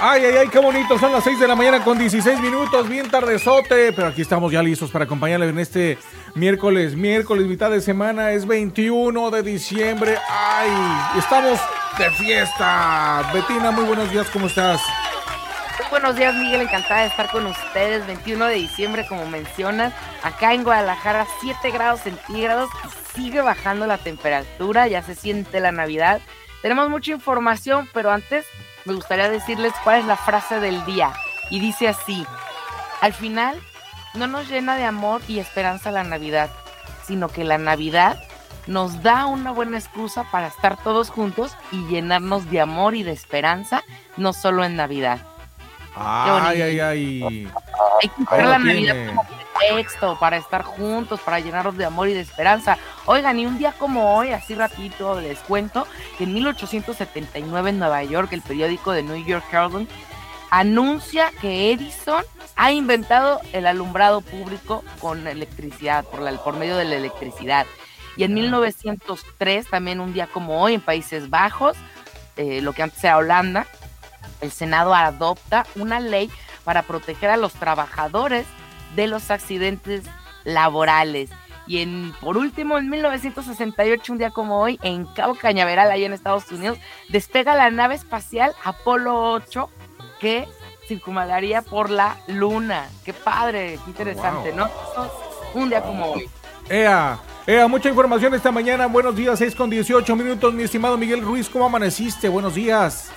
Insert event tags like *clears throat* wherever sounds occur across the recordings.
Ay, ay, ay, qué bonito. Son las 6 de la mañana con 16 minutos, bien tardezote. Pero aquí estamos ya listos para acompañarle en este miércoles, miércoles, mitad de semana. Es 21 de diciembre. Ay, estamos de fiesta. Betina, muy buenos días, ¿cómo estás? Muy buenos días, Miguel. Encantada de estar con ustedes. 21 de diciembre, como mencionas. Acá en Guadalajara, 7 grados centígrados sigue bajando la temperatura. Ya se siente la Navidad. Tenemos mucha información, pero antes me gustaría decirles cuál es la frase del día. Y dice así, al final no nos llena de amor y esperanza la Navidad, sino que la Navidad nos da una buena excusa para estar todos juntos y llenarnos de amor y de esperanza, no solo en Navidad. Ay, ay, ay. Hay que usar la Navidad como pretexto para estar juntos, para llenarnos de amor y de esperanza. Oigan, y un día como hoy, así ratito les cuento, que en 1879 en Nueva York, el periódico de New York Herald anuncia que Edison ha inventado el alumbrado público con electricidad, por, la, por medio de la electricidad. Y en 1903, también un día como hoy, en Países Bajos, eh, lo que antes era Holanda, el Senado adopta una ley para proteger a los trabajadores de los accidentes laborales. Y en, por último, en 1968, un día como hoy, en Cabo Cañaveral, ahí en Estados Unidos, despega la nave espacial Apolo 8 que circunvalaría por la Luna. Qué padre, qué interesante, ¿no? Un día como hoy. Ea, ea, mucha información esta mañana. Buenos días, 6 con 18 minutos. Mi estimado Miguel Ruiz, ¿cómo amaneciste? Buenos días.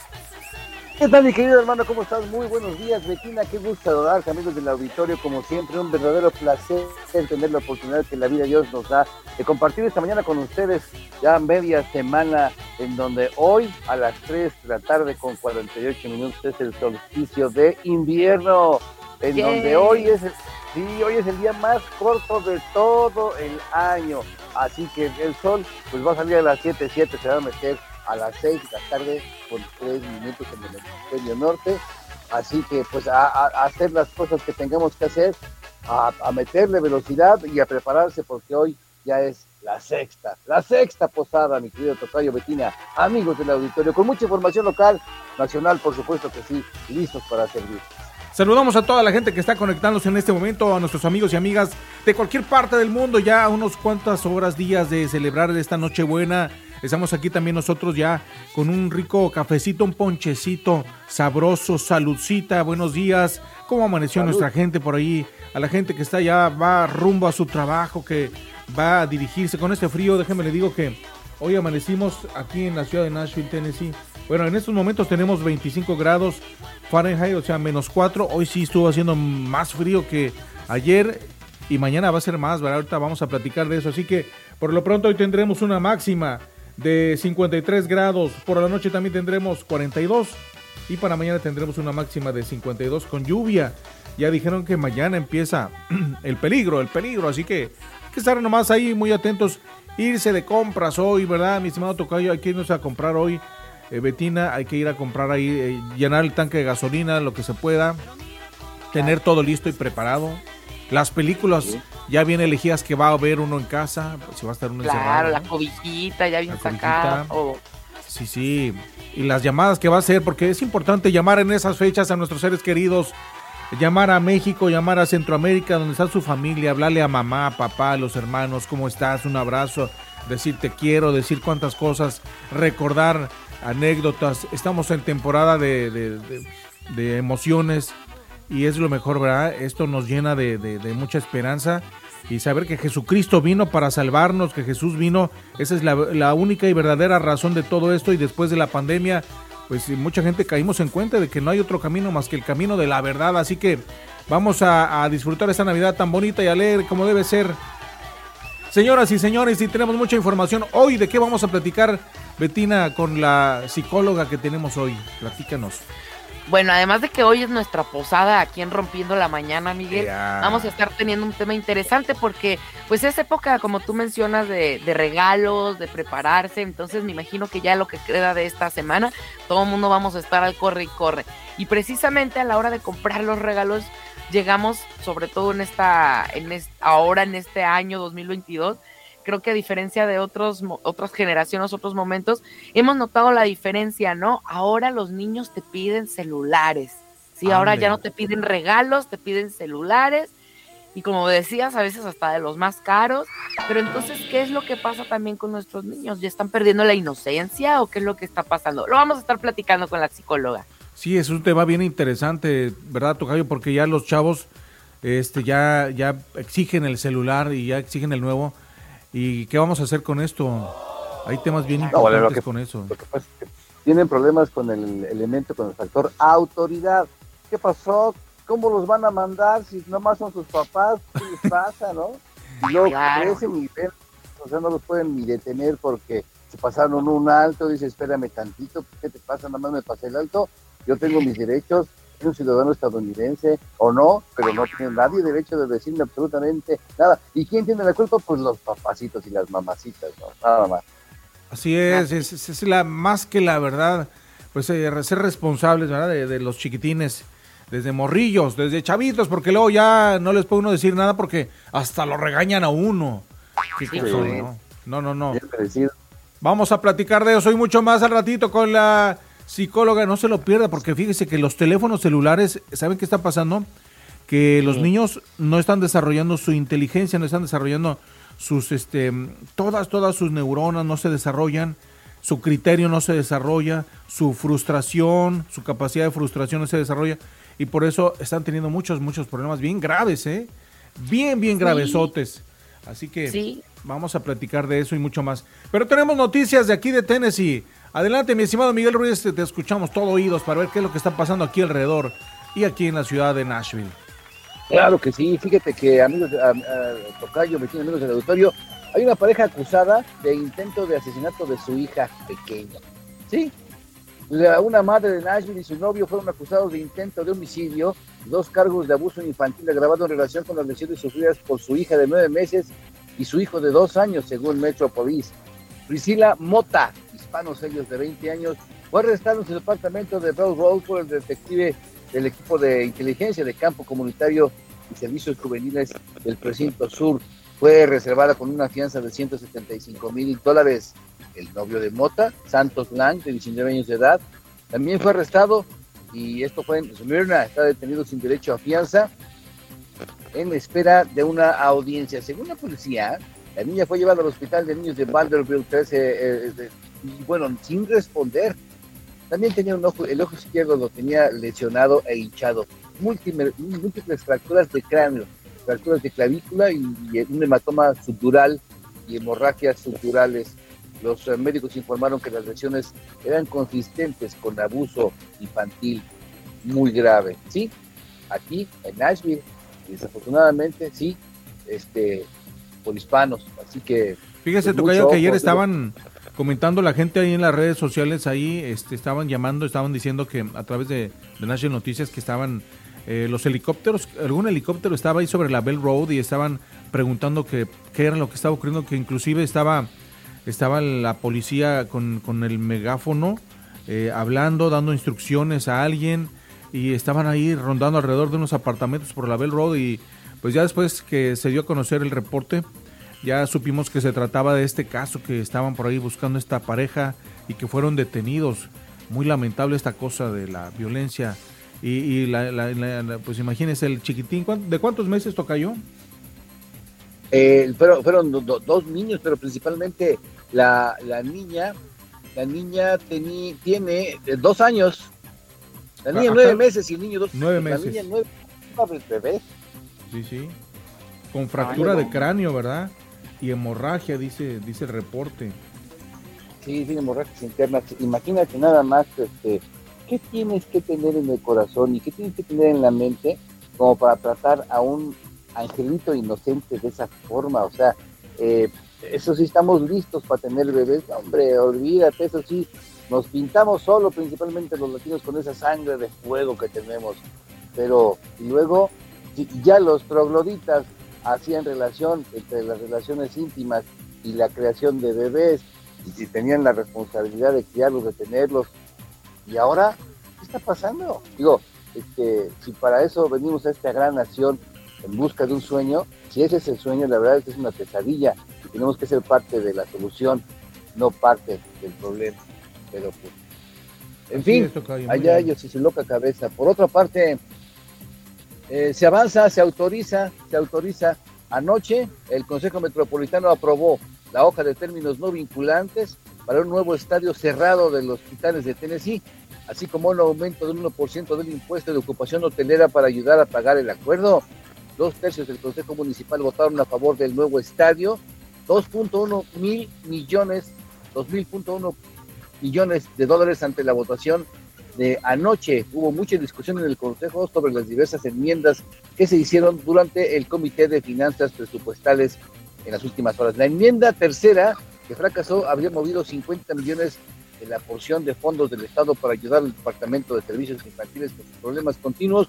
¿Qué tal, mi querido hermano? ¿Cómo estás? Muy buenos días, Betina. Qué gusto saludarte, amigos del auditorio. Como siempre, un verdadero placer tener la oportunidad que la vida de Dios nos da de compartir esta mañana con ustedes ya media semana en donde hoy a las 3 de la tarde con 48 minutos es el solsticio de invierno, en donde hoy es, el, sí, hoy es el día más corto de todo el año. Así que el sol pues va a salir a las 7, 7 se va a meter a las 6 de la tarde con 3 minutos en el hemisferio norte. Así que pues a, a, hacer las cosas que tengamos que hacer, a, a, meterle velocidad y a prepararse porque hoy ya es la sexta, la sexta posada, mi querido Tocayo Betina, amigos del auditorio, con mucha información local, nacional, por supuesto que sí, listos para servir. Saludamos a toda la gente que está conectándose en este momento, a nuestros amigos y amigas de cualquier parte del mundo, ya unos cuantas horas, días de celebrar esta Nochebuena. Estamos aquí también nosotros ya con un rico cafecito, un ponchecito sabroso, saludcita, buenos días. ¿Cómo amaneció Salud. nuestra gente por ahí? A la gente que está ya, va rumbo a su trabajo, que va a dirigirse con este frío. Déjeme le digo que hoy amanecimos aquí en la ciudad de Nashville, Tennessee. Bueno, en estos momentos tenemos 25 grados Fahrenheit, o sea, menos 4. Hoy sí estuvo haciendo más frío que ayer y mañana va a ser más, ¿verdad? Ahorita vamos a platicar de eso. Así que por lo pronto hoy tendremos una máxima de 53 grados. Por la noche también tendremos 42 y para mañana tendremos una máxima de 52 con lluvia. Ya dijeron que mañana empieza *clears throat* el peligro, el peligro, así que hay que estar nomás ahí muy atentos. Irse de compras hoy, ¿verdad? Mi estimado Tocayo, hay que irnos a comprar hoy. Eh, Betina, hay que ir a comprar ahí, eh, llenar el tanque de gasolina, lo que se pueda. Tener todo listo y preparado. Las películas. Ya bien elegidas que va a ver uno en casa, si va a estar uno claro, encerrado. la cobijita ya bien sacada. Oh. Sí, sí. Y las llamadas que va a hacer, porque es importante llamar en esas fechas a nuestros seres queridos, llamar a México, llamar a Centroamérica, donde está su familia, hablarle a mamá, papá, a los hermanos, cómo estás, un abrazo, decir te quiero, decir cuántas cosas, recordar anécdotas. Estamos en temporada de, de, de, de emociones y es lo mejor, ¿verdad? Esto nos llena de, mucha esperanza y saber que Jesucristo vino para salvarnos, que Jesús vino, esa es la, única y verdadera razón de todo esto y después de la pandemia, pues mucha gente caímos en cuenta de que no hay otro camino más que el camino de la verdad, así que vamos a, a disfrutar esta Navidad tan bonita y a leer como debe ser. Señoras y señores, y tenemos mucha información hoy, ¿de qué vamos a platicar, Betina, con la psicóloga que tenemos hoy? Platícanos. Bueno, además de que hoy es nuestra posada aquí en Rompiendo la Mañana, Miguel, yeah. vamos a estar teniendo un tema interesante porque pues es época, como tú mencionas, de, de, regalos, de prepararse, entonces me imagino que ya lo que queda de esta semana, todo el mundo vamos a estar al corre y corre. Y precisamente a la hora de comprar los regalos, llegamos, sobre todo en esta, en esta, ahora en este año 2022, creo que a diferencia de otros, otras generaciones, otros momentos, hemos notado la diferencia, ¿no? Ahora los niños te piden celulares, ¿sí? Ahora ya no te piden regalos, te piden celulares y como decías, a veces hasta de los más caros. Pero entonces, ¿qué es lo que pasa también con nuestros niños? ¿Ya están perdiendo la inocencia o qué es lo que está pasando? Lo vamos a estar platicando con la psicóloga. Sí, es un tema bien interesante, ¿verdad, Tocayo? Porque ya los chavos este, ya, ya exigen el celular y ya exigen el nuevo. ¿Y qué vamos a hacer con esto? Hay temas bien importantes con eso. tienen problemas con el elemento, con el factor autoridad. ¿Qué pasó? ¿cómo los van a mandar si nomás son sus papás? ¿Qué les pasa, no? Y luego crecen y ven, o sea, no los pueden ni detener porque se pasaron un alto, dice, espérame tantito, ¿qué te pasa? Nada más me pasé el alto, yo tengo mis derechos, soy un ciudadano estadounidense o no, pero no tiene nadie derecho de decirme absolutamente nada. ¿Y quién tiene la culpa? Pues los papacitos y las mamacitas, ¿no? Nada más. Así es, es, es, la más que la verdad, pues eh, ser responsables, ¿verdad? De, de los chiquitines desde morrillos, desde chavitos, porque luego ya no les puede uno decir nada porque hasta lo regañan a uno. ¿no? No, no, Vamos a platicar de eso y mucho más al ratito con la psicóloga. No se lo pierda porque fíjese que los teléfonos celulares, ¿saben qué está pasando? Que los niños no están desarrollando su inteligencia, no están desarrollando sus, este, todas, todas sus neuronas no se desarrollan, su criterio no se desarrolla, su frustración, su capacidad de frustración no se desarrolla y por eso están teniendo muchos, muchos problemas bien graves, ¿eh? Bien, bien gravesotes. Así que vamos a platicar de eso y mucho más. Pero tenemos noticias de aquí de Tennessee. Adelante, mi estimado Miguel Ruiz, te escuchamos todo oídos para ver qué es lo que está pasando aquí alrededor y aquí en la ciudad de Nashville. Claro que sí, fíjate que amigos, Tocayo, vecinos amigos del auditorio, hay una pareja acusada de intento de asesinato de su hija pequeña. ¿Sí? Una madre de Nashville y su novio fueron acusados de intento de homicidio, dos cargos de abuso infantil agravado en relación con las lesiones sufridas por su hija de nueve meses y su hijo de dos años, según Metro Police. Priscila Mota, hispanos ellos de 20 años, fue arrestado en su departamento de Bell por el detective del equipo de inteligencia de campo comunitario y servicios juveniles del precinto sur. Fue reservada con una fianza de 175 mil dólares el novio de Mota, Santos Lang, de 19 años de edad, también fue arrestado y esto fue en Smyrna, está detenido sin derecho a fianza en espera de una audiencia. Según la policía, la niña fue llevada al hospital de niños de Vanderbilt 13 eh, eh, y bueno, sin responder. También tenía un ojo, el ojo izquierdo lo tenía lesionado e hinchado. Múltiples, múltiples fracturas de cráneo, fracturas de clavícula y, y un hematoma sutural y hemorragias suturales. Los eh, médicos informaron que las lesiones eran consistentes con abuso infantil muy grave. Sí, aquí en Nashville, desafortunadamente, sí, este, por hispanos. Así que. Fíjese, pues, Tocayo, que ayer estaban comentando la gente ahí en las redes sociales, ahí este, estaban llamando, estaban diciendo que a través de, de Noticias que estaban eh, los helicópteros, algún helicóptero estaba ahí sobre la Bell Road y estaban preguntando qué era lo que estaba ocurriendo, que inclusive estaba estaba la policía con, el megáfono eh, hablando, dando instrucciones a alguien y estaban ahí rondando alrededor de unos apartamentos por la Bell Road y pues ya después que se dio a conocer el reporte, ya supimos que se trataba de este caso, que estaban por ahí buscando esta pareja y que fueron detenidos. Muy lamentable esta cosa de la violencia. Y, la, pues imagínese el chiquitín, ¿de cuántos meses toca yo? Eh, fueron, fueron dos niños, pero principalmente la, la niña, la niña tení, tiene eh, dos años, la niña nueve meses y el niño dos nueve meses. La niña nueve bebé. Sí, sí. Con fractura de cráneo, ¿verdad? Y hemorragia, dice, dice el reporte. Sí, tiene hemorragias internas. Imagínate nada más, este, ¿qué tienes que tener en el corazón y qué tienes que tener en la mente como para tratar a un angelito inocente de esa forma, o sea, eh, eso sí estamos listos para tener bebés, hombre, olvídate, eso sí, nos pintamos solo, principalmente los latinos, con esa sangre de fuego que tenemos, pero y luego ya los trogloditas hacían relación entre las relaciones íntimas y la creación de bebés, y si tenían la responsabilidad de criarlos, de tenerlos, y ahora, ¿qué está pasando? Digo, este, si para eso venimos a esta gran nación en busca de un sueño, si ese es el sueño, la verdad es que es una pesadilla. tenemos que ser parte de la solución, no parte del problema. Pero pues, en fin, allá ellos y su loca cabeza. Por otra parte, eh, se avanza, se autoriza, se autoriza. Anoche el Consejo Metropolitano aprobó la hoja de términos no vinculantes para un nuevo estadio cerrado de los Titanes de Tennessee, así como un aumento del 1% del impuesto de ocupación hotelera para ayudar a pagar el acuerdo. Dos tercios del Consejo Municipal votaron a favor del nuevo estadio, 2.1 mil millones, 2.000.1 millones de dólares ante la votación de anoche. Hubo mucha discusión en el Consejo sobre las diversas enmiendas que se hicieron durante el Comité de Finanzas Presupuestales en las últimas horas. La enmienda tercera, que fracasó, habría movido 50 millones de la porción de fondos del Estado para ayudar al Departamento de Servicios Infantiles con sus problemas continuos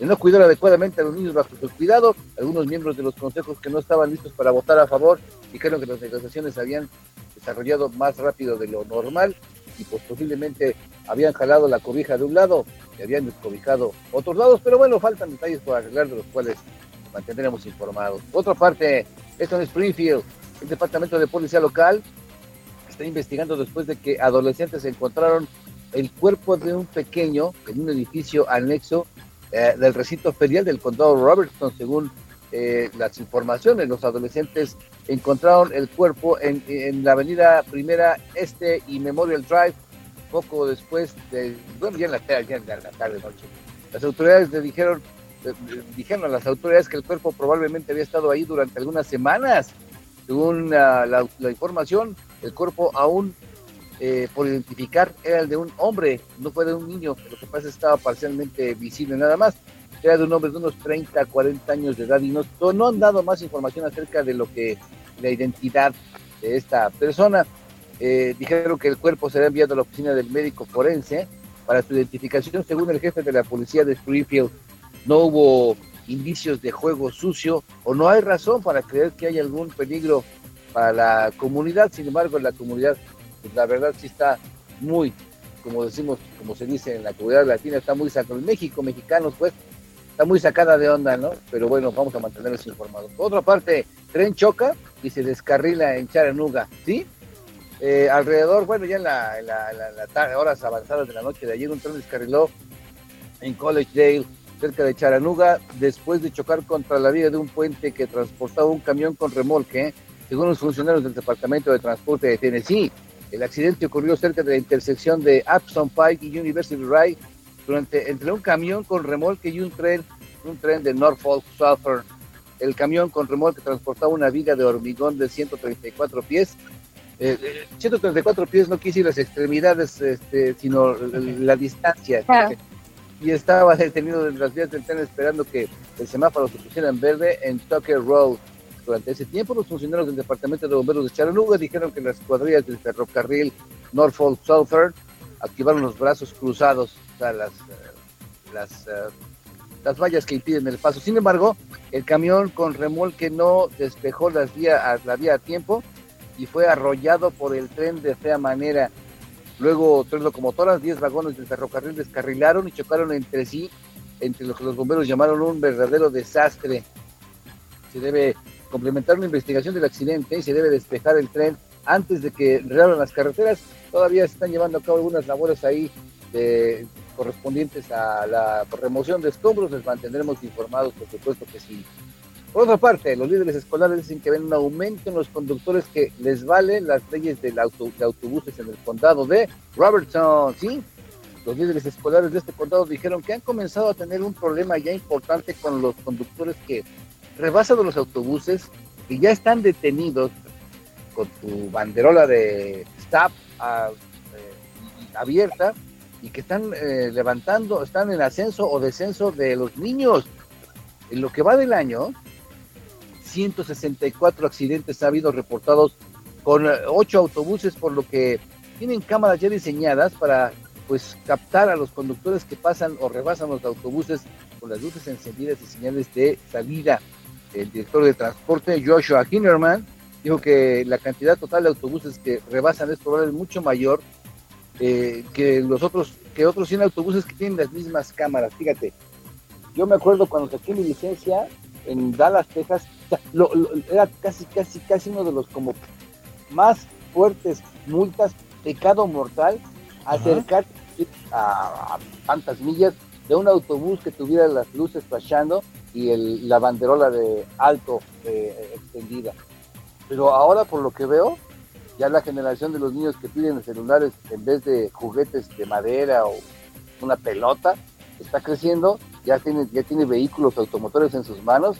de no cuidar adecuadamente a los niños bajo su cuidado. Algunos miembros de los consejos que no estaban listos para votar a favor dijeron que las negociaciones habían desarrollado más rápido de lo normal y pues posiblemente habían jalado la cobija de un lado y habían descobijado otros lados, pero bueno, faltan detalles por arreglar de los cuales mantendremos informados. otra parte, esto en Springfield, el Departamento de Policía Local está investigando después de que adolescentes encontraron el cuerpo de un pequeño en un edificio anexo eh, del recinto ferial del condado Robertson, según eh, las informaciones. Los adolescentes encontraron el cuerpo en, la avenida Primera Este y Memorial Drive poco después de, bueno, ya en la, tarde, noche. Las autoridades le dijeron, dijeron a las autoridades que el cuerpo probablemente había estado ahí durante algunas semanas. Según la, información, el cuerpo aún eh, por identificar era el de un hombre, no fue de un niño, lo que pasa es que estaba parcialmente visible nada más. Era de un hombre de unos 30, 40 años de edad y no, no han dado más información acerca de lo que la identidad de esta persona. Eh, dijeron que el cuerpo será enviado a la oficina del médico forense para su identificación. Según el jefe de la policía de Springfield, no hubo indicios de juego sucio o no hay razón para creer que hay algún peligro para la comunidad. Sin embargo, la comunidad, pues, la verdad sí está muy, como decimos, como se dice en la comunidad latina, está muy sacada. En México, mexicanos, pues, está muy sacada de onda, ¿no? Pero bueno, vamos a mantenerlos informados. Por otra parte, tren choca y se descarrila en Charanuga, ¿sí? Eh, alrededor, bueno, ya en la, tarde, horas avanzadas de la noche de ayer, un tren descarriló en College Dale, cerca de Charanuga, después de chocar contra la vía de un puente que transportaba un camión con remolque, según los funcionarios del Departamento de Transporte de Tennessee. El accidente ocurrió cerca de la intersección de Upson Pike y University Drive, durante, entre un camión con remolque y un tren, un tren de Norfolk Southern. El camión con remolque transportaba una viga de hormigón de 134 pies 134 eh, pies no quise las extremidades, este, sino la distancia. Y estaba detenido en las vías del tren esperando que el semáforo se pusiera en verde en Tucker Road. Durante ese tiempo, los funcionarios del Departamento de Bomberos de Chattanooga dijeron que las cuadrillas del ferrocarril Norfolk Southern activaron los brazos cruzados, las, eh, las, eh, las vallas que impiden el paso. Sin embargo, el camión con remolque no despejó las vía, la vía a tiempo y fue arrollado por el tren de fea manera. Luego, tres locomotoras, diez vagones del ferrocarril descarrilaron y chocaron entre sí, entre lo que los bomberos llamaron un verdadero desastre. Se debe complementar una investigación del accidente y se debe despejar el tren antes de que reabran las carreteras. Todavía se están llevando a cabo algunas labores ahí de, correspondientes a la remoción de escombros. Les mantendremos informados, por supuesto que sí. Por otra parte, los líderes escolares dicen que ven un aumento en los conductores que les valen las leyes del auto, de autobuses en el condado de Robertson. Sí, los líderes escolares de este condado dijeron que han comenzado a tener un problema ya importante con los conductores que rebasan los autobuses y ya están detenidos con su banderola de stop ah, eh, abierta y que están eh, levantando, están en ascenso o descenso de los niños. En lo que va del año, 164 accidentes ha habido reportados con eh, ocho autobuses, por lo que tienen cámaras ya diseñadas para pues captar a los conductores que pasan o rebasan los autobuses con las luces encendidas y señales de salida. El director de transporte, Joshua Hinnerman, dijo que la cantidad total de autobuses que rebasan es probablemente mucho mayor eh, que los otros, que otros 100 autobuses que tienen las mismas cámaras. Fíjate, yo me acuerdo cuando saqué mi licencia en Dallas, Texas, era casi, casi, casi uno de los como más fuertes multas, pecado mortal, acercar a, tantas millas de un autobús que tuviera las luces flashando y el, la banderola de alto eh, extendida. Pero ahora por lo que veo, ya la generación de los niños que piden celulares en vez de juguetes de madera o una pelota, está creciendo, ya tiene, ya tiene vehículos automotores en sus manos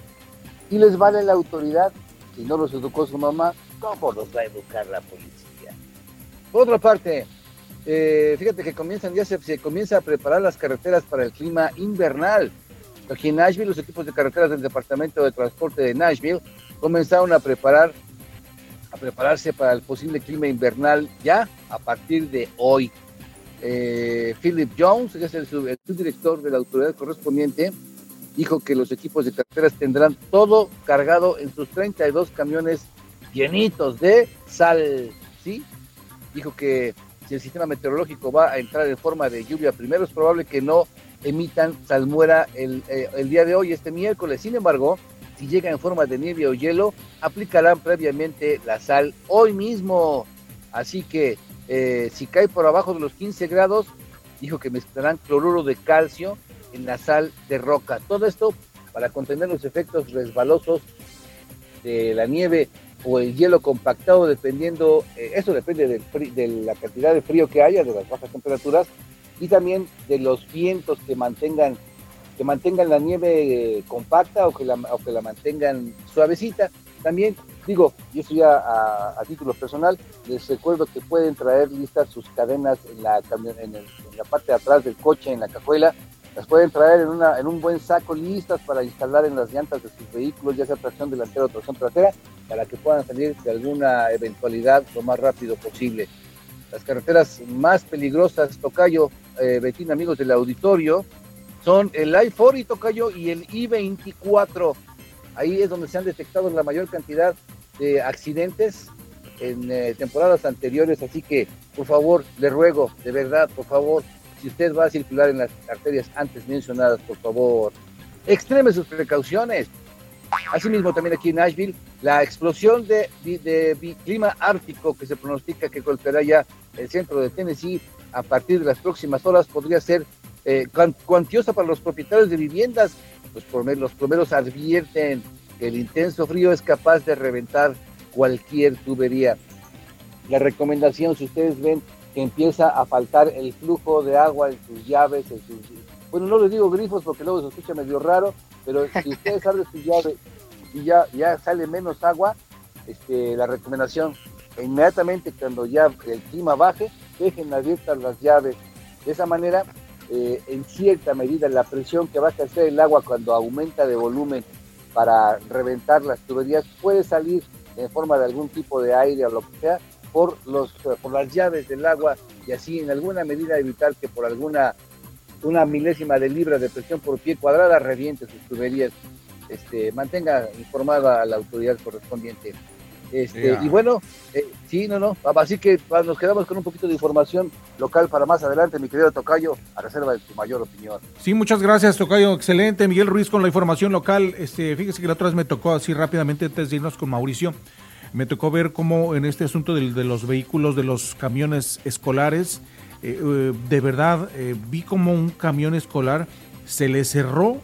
y les vale la autoridad. Si no los educó su mamá, ¿cómo los va a educar la policía? Por otra parte, eh, fíjate que comienzan, ya se, se, comienza a preparar las carreteras para el clima invernal. Aquí en Nashville, los equipos de carreteras del Departamento de Transporte de Nashville comenzaron a preparar prepararse para el posible clima invernal ya a partir de hoy. Eh, Philip Jones, que es el, subdirector de la autoridad correspondiente, dijo que los equipos de carreteras tendrán todo cargado en sus 32 camiones llenitos de sal. ¿sí? Dijo que si el sistema meteorológico va a entrar en forma de lluvia primero, es probable que no emitan salmuera el, eh, el día de hoy, este miércoles. Sin embargo, si llega en forma de nieve o hielo, aplicarán previamente la sal hoy mismo. Así que eh, si cae por abajo de los 15 grados, dijo que mezclarán cloruro de calcio en la sal de roca. Todo esto para contener los efectos resbalosos de la nieve o el hielo compactado, dependiendo, eh, eso depende de la cantidad de frío que haya, de las bajas temperaturas y también de los vientos que mantengan que mantengan la nieve eh, compacta o que la, o que la mantengan suavecita. También Digo, y eso ya a, título personal, les recuerdo que pueden traer listas sus cadenas en la, en, la parte de atrás del coche, en la cajuela, las pueden traer en, una, en un buen saco listas para instalar en las llantas de sus vehículos, ya sea tracción delantera o tracción trasera, para que puedan salir de alguna eventualidad lo más rápido posible. Las carreteras más peligrosas, Tocayo, eh, Betín, amigos del auditorio, son el I-4 y Tocayo y el I-24 Ahí es donde se han detectado la mayor cantidad de accidentes en eh, temporadas anteriores, así que por favor, le ruego, de verdad, por favor, si usted va a circular en las arterias antes mencionadas, por favor, extreme sus precauciones. Asimismo, también aquí en Nashville, la explosión de, de, clima ártico que se pronostica que golpeará ya el centro de Tennessee a partir de las próximas horas podría ser eh, cuantiosa para los propietarios de viviendas los plomeros, los plomeros advierten que el intenso frío es capaz de reventar cualquier tubería. La recomendación, si ustedes ven que empieza a faltar el flujo de agua en sus llaves, en sus... Bueno, no les digo grifos porque luego se escucha medio raro, pero si ustedes abren su llave y ya, ya sale menos agua, este, la recomendación, inmediatamente cuando ya el clima baje, dejen abiertas las llaves. De esa manera eh, en cierta medida la presión que va a ejercer el agua cuando aumenta de volumen para reventar las tuberías puede salir en forma de algún tipo de aire o lo que sea por, los, por las llaves del agua y así en alguna medida evitar que por alguna una milésima de libra de presión por pie cuadrada reviente sus tuberías. Este, mantenga informada a la autoridad correspondiente. Este, Y bueno, eh, sí, no, no. Así que nos quedamos con un poquito de información local para más adelante, mi querido Tocayo, a reserva de tu mayor opinión. Sí, muchas gracias, Tocayo. Excelente. Miguel Ruiz con la información local. Este, fíjese que la otra vez me tocó así rápidamente antes de irnos con Mauricio. Me tocó ver cómo en este asunto de, los vehículos, de los camiones escolares, eh, eh, de verdad vi como un camión escolar se le cerró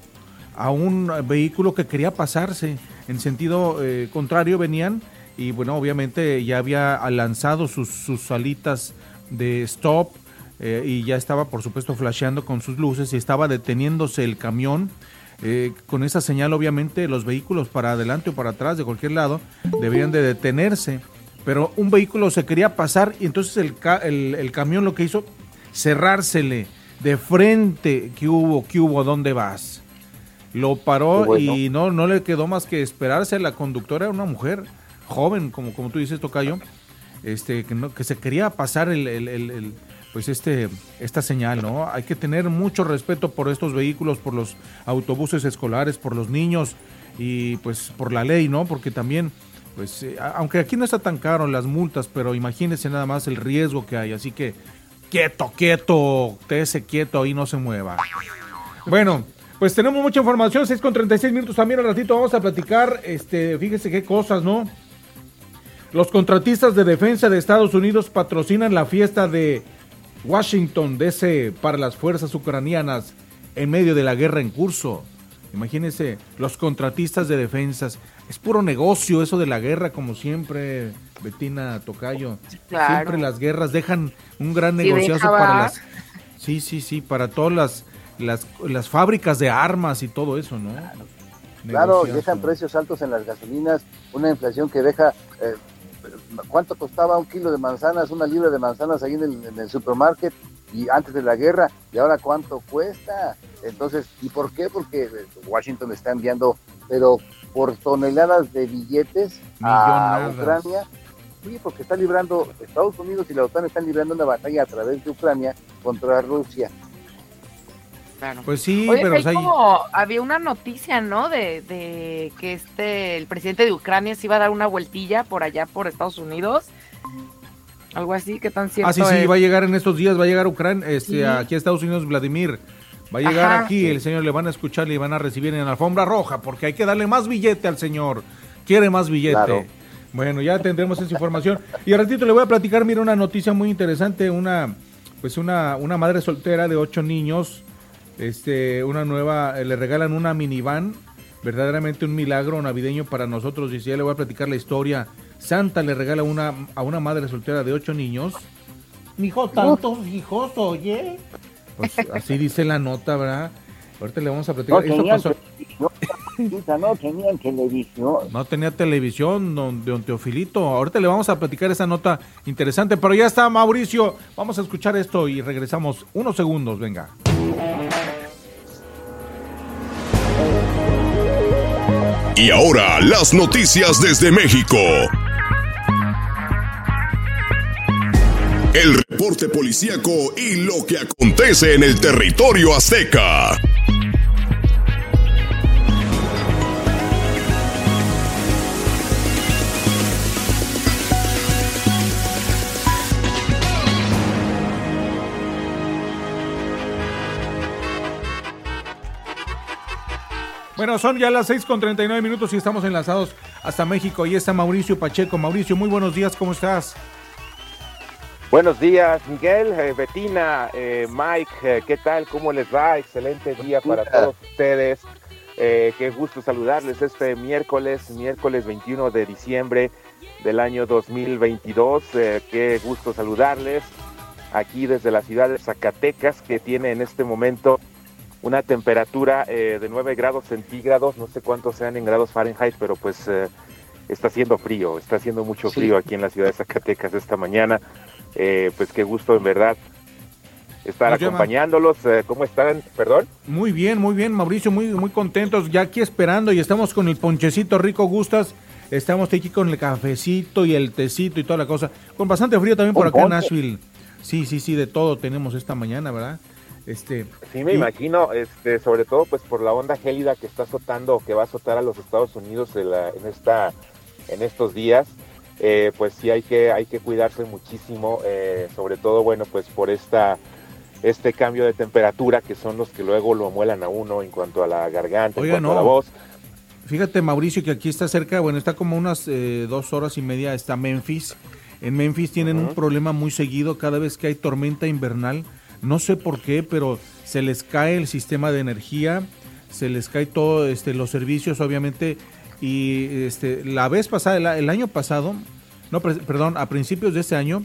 a un vehículo que quería pasarse en sentido contrario venían y bueno, obviamente ya había lanzado sus, sus alitas de stop eh, y ya estaba por supuesto flasheando con sus luces y estaba deteniéndose el camión. Eh, con esa señal obviamente los vehículos para adelante o para atrás de cualquier lado deberían de detenerse, pero un vehículo se quería pasar y entonces el, el, el camión lo que hizo cerrársele de frente, ¿qué hubo? ¿Qué hubo? ¿Dónde vas? Lo paró y no, no le quedó más que esperarse, la conductora era una mujer joven, como, como tú dices, Tocayo, este, que, no, que se quería pasar el, el, pues este, esta señal, ¿no? Hay que tener mucho respeto por estos vehículos, por los autobuses escolares, por los niños y pues por la ley, ¿no? Porque también, pues, eh, aunque aquí no está tan caro las multas, pero imagínese nada más el riesgo que hay, así que quieto, quieto, ese quieto, ahí no se mueva. Bueno, Pues tenemos mucha información, 6 con 36 minutos también al ratito vamos a platicar, este, fíjese qué cosas, ¿no? Los contratistas de defensa de Estados Unidos patrocinan la fiesta de Washington DC para las fuerzas ucranianas en medio de la guerra en curso. Imagínense, los contratistas de defensas. Es puro negocio eso de la guerra, como siempre, Betina Tocayo. Siempre las guerras dejan un gran negociazo para las... Sí, sí, sí, para todas las, las, las fábricas de armas y todo eso, ¿no? Claro, dejan precios altos en las gasolinas, una inflación que deja... Eh, ¿Cuánto costaba un kilo de manzanas, una libra de manzanas ahí en el, en el supermarket? y antes de la guerra, y ahora cuánto cuesta. Entonces, ¿y por qué? Porque Washington está enviando, pero por toneladas de billetes a Ucrania. Sí, porque está librando, Estados Unidos y la OTAN están librando una batalla a través de Ucrania contra Rusia. Pues sí, pero hay como, había una noticia, ¿no? De, de, que este el presidente de Ucrania se iba a dar una vueltilla por allá por Estados Unidos algo así, ¿qué tan cierto Ah, sí, sí, va a llegar en estos días, va a llegar a Ucrania, este, aquí a Estados Unidos, Vladimir. Va a llegar aquí, el señor le van a escuchar, le van a recibir en la alfombra roja, porque hay que darle más billete al señor. Quiere más billete. Bueno, ya tendremos esa información. Y al ratito le voy a platicar, mira, una noticia muy interesante, una, pues una, una madre soltera de ocho niños, este, una nueva, le regalan una minivan, verdaderamente un milagro navideño para nosotros, y si ya le voy a platicar la historia Santa le regala una, a una madre soltera de ocho niños. Hijo, tantos hijos, oye. Pues así dice la nota, ¿verdad? Ahorita le vamos a platicar. No, tenían televisión. No tenía televisión, don, don Teofilito. Ahorita le vamos a platicar esa nota interesante. Pero ya está, Mauricio. Vamos a escuchar esto y regresamos unos segundos, venga. Y ahora, las noticias desde México. El reporte policíaco y lo que acontece en el territorio azteca. Bueno, son ya las 6 con 39 minutos y estamos enlazados hasta México. Y está Mauricio Pacheco. Mauricio, muy buenos días, ¿cómo estás? Buenos días, Miguel, eh, Betina, eh, Mike, eh, ¿qué tal? ¿Cómo les va? Excelente día para todos ustedes. qué gusto saludarles este miércoles, miércoles 21 de diciembre del año 2022. qué gusto saludarles aquí desde la ciudad de Zacatecas, que tiene en este momento una temperatura de 9 grados centígrados, no sé cuántos sean en grados Fahrenheit, pero pues está haciendo frío, está haciendo mucho frío aquí en la ciudad de Zacatecas esta mañana. Eh, pues qué gusto en verdad estar acompañándolos. Eh, ¿Cómo están? Perdón. Muy bien, muy bien, Mauricio, muy, muy contentos, ya aquí esperando y estamos con el ponchecito rico Gustas. Estamos aquí con el cafecito y el tecito y toda la cosa. Con bastante frío también por acá en Nashville. Sí, sí, sí, de todo tenemos esta mañana, ¿verdad? Este, sí, me imagino, este, sobre todo pues por la onda gélida que está azotando, que va a azotar a los Estados Unidos en, en esta, en estos días. Eh, pues sí hay que, hay que cuidarse muchísimo, eh, sobre todo, bueno, pues por esta, este cambio de temperatura que son los que luego lo muelan a uno en cuanto a la garganta, en cuanto a la voz. Fíjate, Mauricio, que aquí está cerca, bueno, está como unas eh, dos horas y media, está Memphis. En Memphis tienen un problema muy seguido cada vez que hay tormenta invernal. No sé por qué, pero se les cae el sistema de energía, se les cae todo, este, los servicios, obviamente, y este, la vez pasada, el, año pasado, no, perdón, a principios de este año,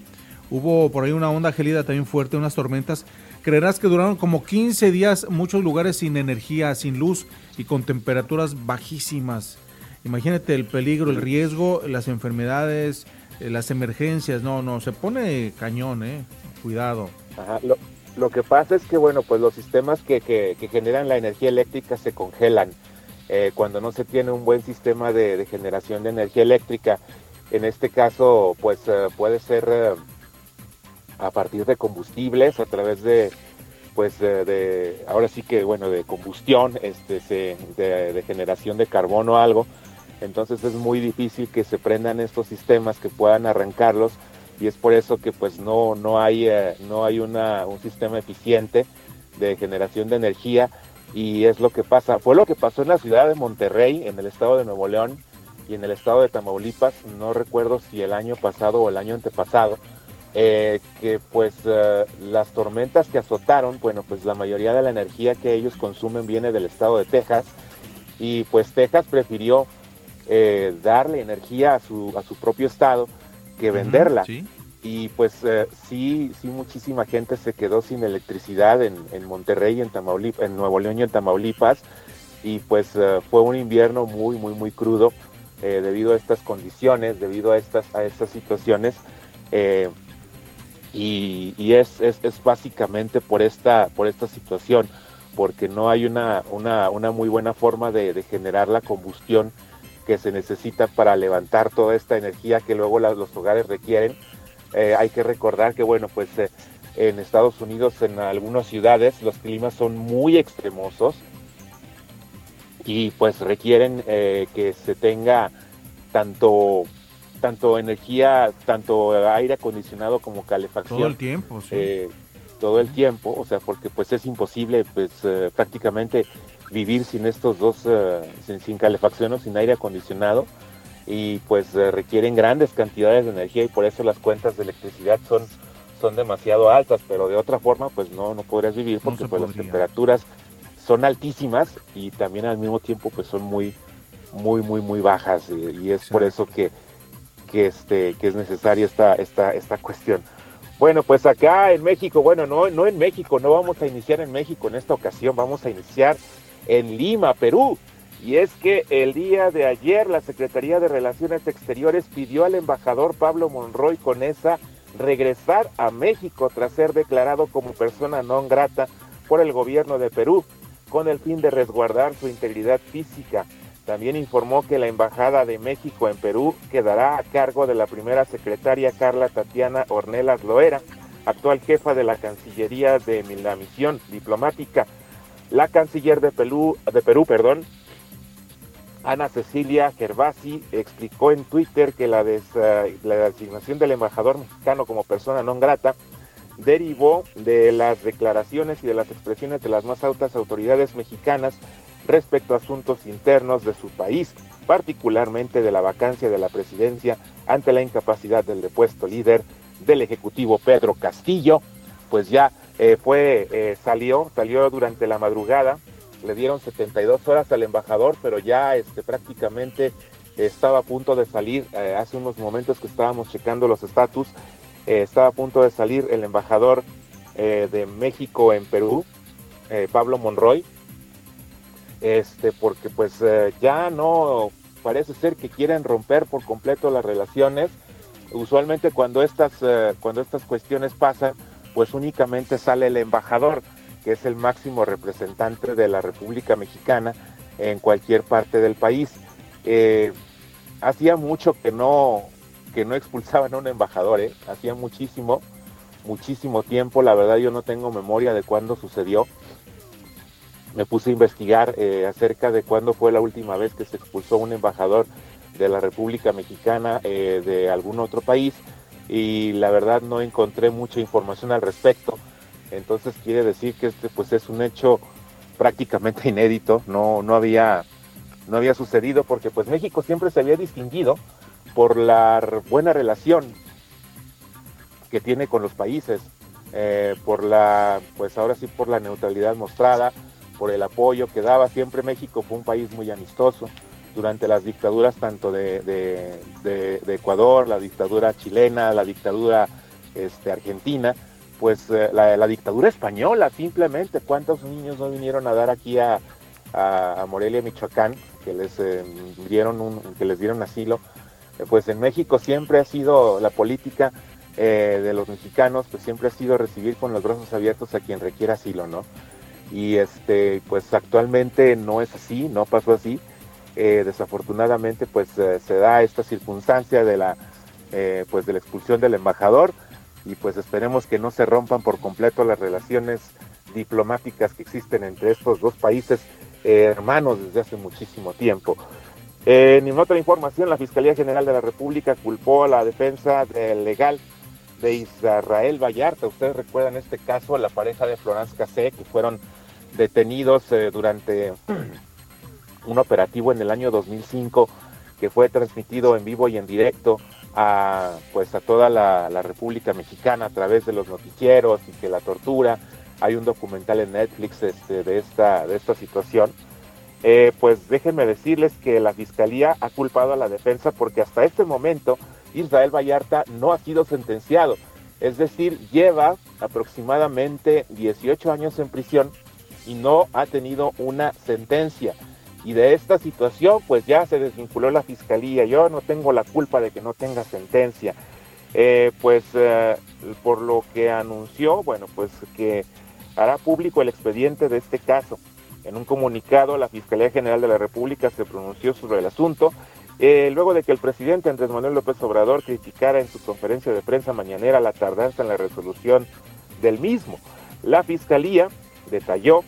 hubo por ahí una onda gelida también fuerte, unas tormentas. Creerás que duraron como 15 días muchos lugares sin energía, sin luz y con temperaturas bajísimas. Imagínate el peligro, el riesgo, las enfermedades, eh, las emergencias. No, no, se pone cañón, ¿eh? Cuidado. lo, lo, que pasa es que, bueno, pues los sistemas que, que, generan la energía eléctrica se congelan. Eh, cuando no se tiene un buen sistema de, generación de energía eléctrica. En este caso, pues eh, puede ser eh, a partir de combustibles, a través de, pues de, ahora sí que, bueno, de combustión, este, de, generación de carbono o algo. Entonces es muy difícil que se prendan estos sistemas, que puedan arrancarlos y es por eso que pues no, no hay, no hay una, un sistema eficiente de generación de energía y es lo que pasa. Fue lo que pasó en la ciudad de Monterrey, en el estado de Nuevo León y en el estado de Tamaulipas, no recuerdo si el año pasado o el año antepasado, eh, que pues eh, las tormentas que azotaron, bueno, pues la mayoría de la energía que ellos consumen viene del estado de Texas y pues Texas prefirió eh, darle energía a su, a su propio estado que venderla. Y pues sí, sí, muchísima gente se quedó sin electricidad en, en Monterrey, en Tamaulipas, en Nuevo León y en Tamaulipas. Y pues fue un invierno muy, muy, muy crudo debido a estas condiciones, debido a estas, a estas situaciones. Y, es, es, básicamente por esta, por esta situación, porque no hay una, una, una muy buena forma de, generar la combustión que se necesita para levantar toda esta energía que luego los hogares requieren. Eh, hay que recordar que, bueno, pues eh, en Estados Unidos, en algunas ciudades, los climas son muy extremosos y pues requieren eh, que se tenga tanto tanto energía, tanto aire acondicionado como calefacción. Todo el tiempo, sí. Todo el tiempo, o sea, porque pues es imposible pues prácticamente vivir sin estos dos, eh, sin, calefacción o sin aire acondicionado. Y pues requieren grandes cantidades de energía y por eso las cuentas de electricidad son, son demasiado altas, pero de otra forma pues no, no podrías vivir porque pues las temperaturas son altísimas y también al mismo tiempo pues son muy, muy, muy, muy bajas. Y, es por eso que que, este, que es necesaria esta, esta, esta cuestión. Bueno, pues acá en México, bueno, no, no en México, no vamos a iniciar en México en esta ocasión, vamos a iniciar en Lima, Perú. Y es que el día de ayer la Secretaría de Relaciones Exteriores pidió al embajador Pablo Monroy Conesa regresar a México tras ser declarado como persona no grata por el gobierno de Perú, con el fin de resguardar su integridad física. También informó que la Embajada de México en Perú quedará a cargo de la primera secretaria Carla Tatiana Ornelas Loera, actual jefa de la Cancillería de la misión diplomática. La canciller de Perú, de Perú perdón, Ana Cecilia Gervasi explicó en Twitter que la, la designación del embajador mexicano como persona no grata derivó de las declaraciones y de las expresiones de las más altas autoridades mexicanas respecto a asuntos internos de su país, particularmente de la vacancia de la presidencia ante la incapacidad del depuesto líder del Ejecutivo Pedro Castillo, pues ya eh, fue, eh, salió, salió durante la madrugada, le dieron 72 horas al embajador, pero ya este, prácticamente estaba a punto de salir, eh, hace unos momentos que estábamos checando los estatus, estaba a punto de salir el embajador de México en Perú, Pablo Monroy, este, porque pues ya no parece ser que quieren romper por completo las relaciones. Usualmente cuando estas, cuando estas cuestiones pasan, pues únicamente sale el embajador, que es el máximo representante de la República Mexicana en cualquier parte del país. Eh, hacía mucho que no, que no expulsaban a un embajador, hacía muchísimo, muchísimo tiempo, la verdad yo no tengo memoria de cuándo sucedió. Me puse a investigar eh, acerca de cuándo fue la última vez que se expulsó un embajador de la República Mexicana eh, de algún otro país y la verdad no encontré mucha información al respecto. Entonces quiere decir que este pues es un hecho prácticamente *laughs* inédito, no, no, había, no había sucedido porque pues México siempre se había distinguido por la buena relación que tiene con los países, eh, por la, pues ahora sí por la neutralidad mostrada, por el apoyo que daba. Siempre México fue un país muy amistoso durante las dictaduras tanto de, Ecuador, la dictadura chilena, la dictadura este, argentina, pues eh, la, dictadura española simplemente. ¿Cuántos niños no vinieron a dar aquí a, Morelia, Michoacán, que les, eh, dieron un, que les dieron asilo? Eh, pues en México siempre ha sido la política de los mexicanos, pues siempre ha sido recibir con los brazos abiertos a quien requiera asilo, ¿no? y este pues actualmente no es así, no pasó así. Eh, desafortunadamente pues eh, se da esta circunstancia de la eh, pues de la expulsión del embajador y pues esperemos que no se rompan por completo las relaciones diplomáticas que existen entre estos dos países hermanos desde hace muchísimo tiempo. en otra información, la Fiscalía General de la República culpó a la defensa legal de Israel Vallarta. Ustedes recuerdan este caso, la pareja de Florence Cassé, que fueron detenidos durante un operativo en el año 2005 que fue transmitido en vivo y en directo a pues a toda la, República Mexicana a través de los noticieros y que la tortura. Hay un documental en Netflix este, de esta de esta situación. Eh, pues déjenme decirles que la fiscalía ha culpado a la defensa porque hasta este momento Israel Vallarta no ha sido sentenciado. Es decir lleva aproximadamente 18 años en prisión y no ha tenido una sentencia y de esta situación pues ya se desvinculó la fiscalía. Yo no tengo la culpa de que no tenga sentencia. Eh, pues eh, por lo que anunció, bueno, pues que hará público el expediente de este caso. En un comunicado, la Fiscalía General de la República se pronunció sobre el asunto, eh, luego de que el presidente Andrés Manuel López Obrador criticara en su conferencia de prensa mañanera la tardanza en la resolución del mismo. La Fiscalía detalló,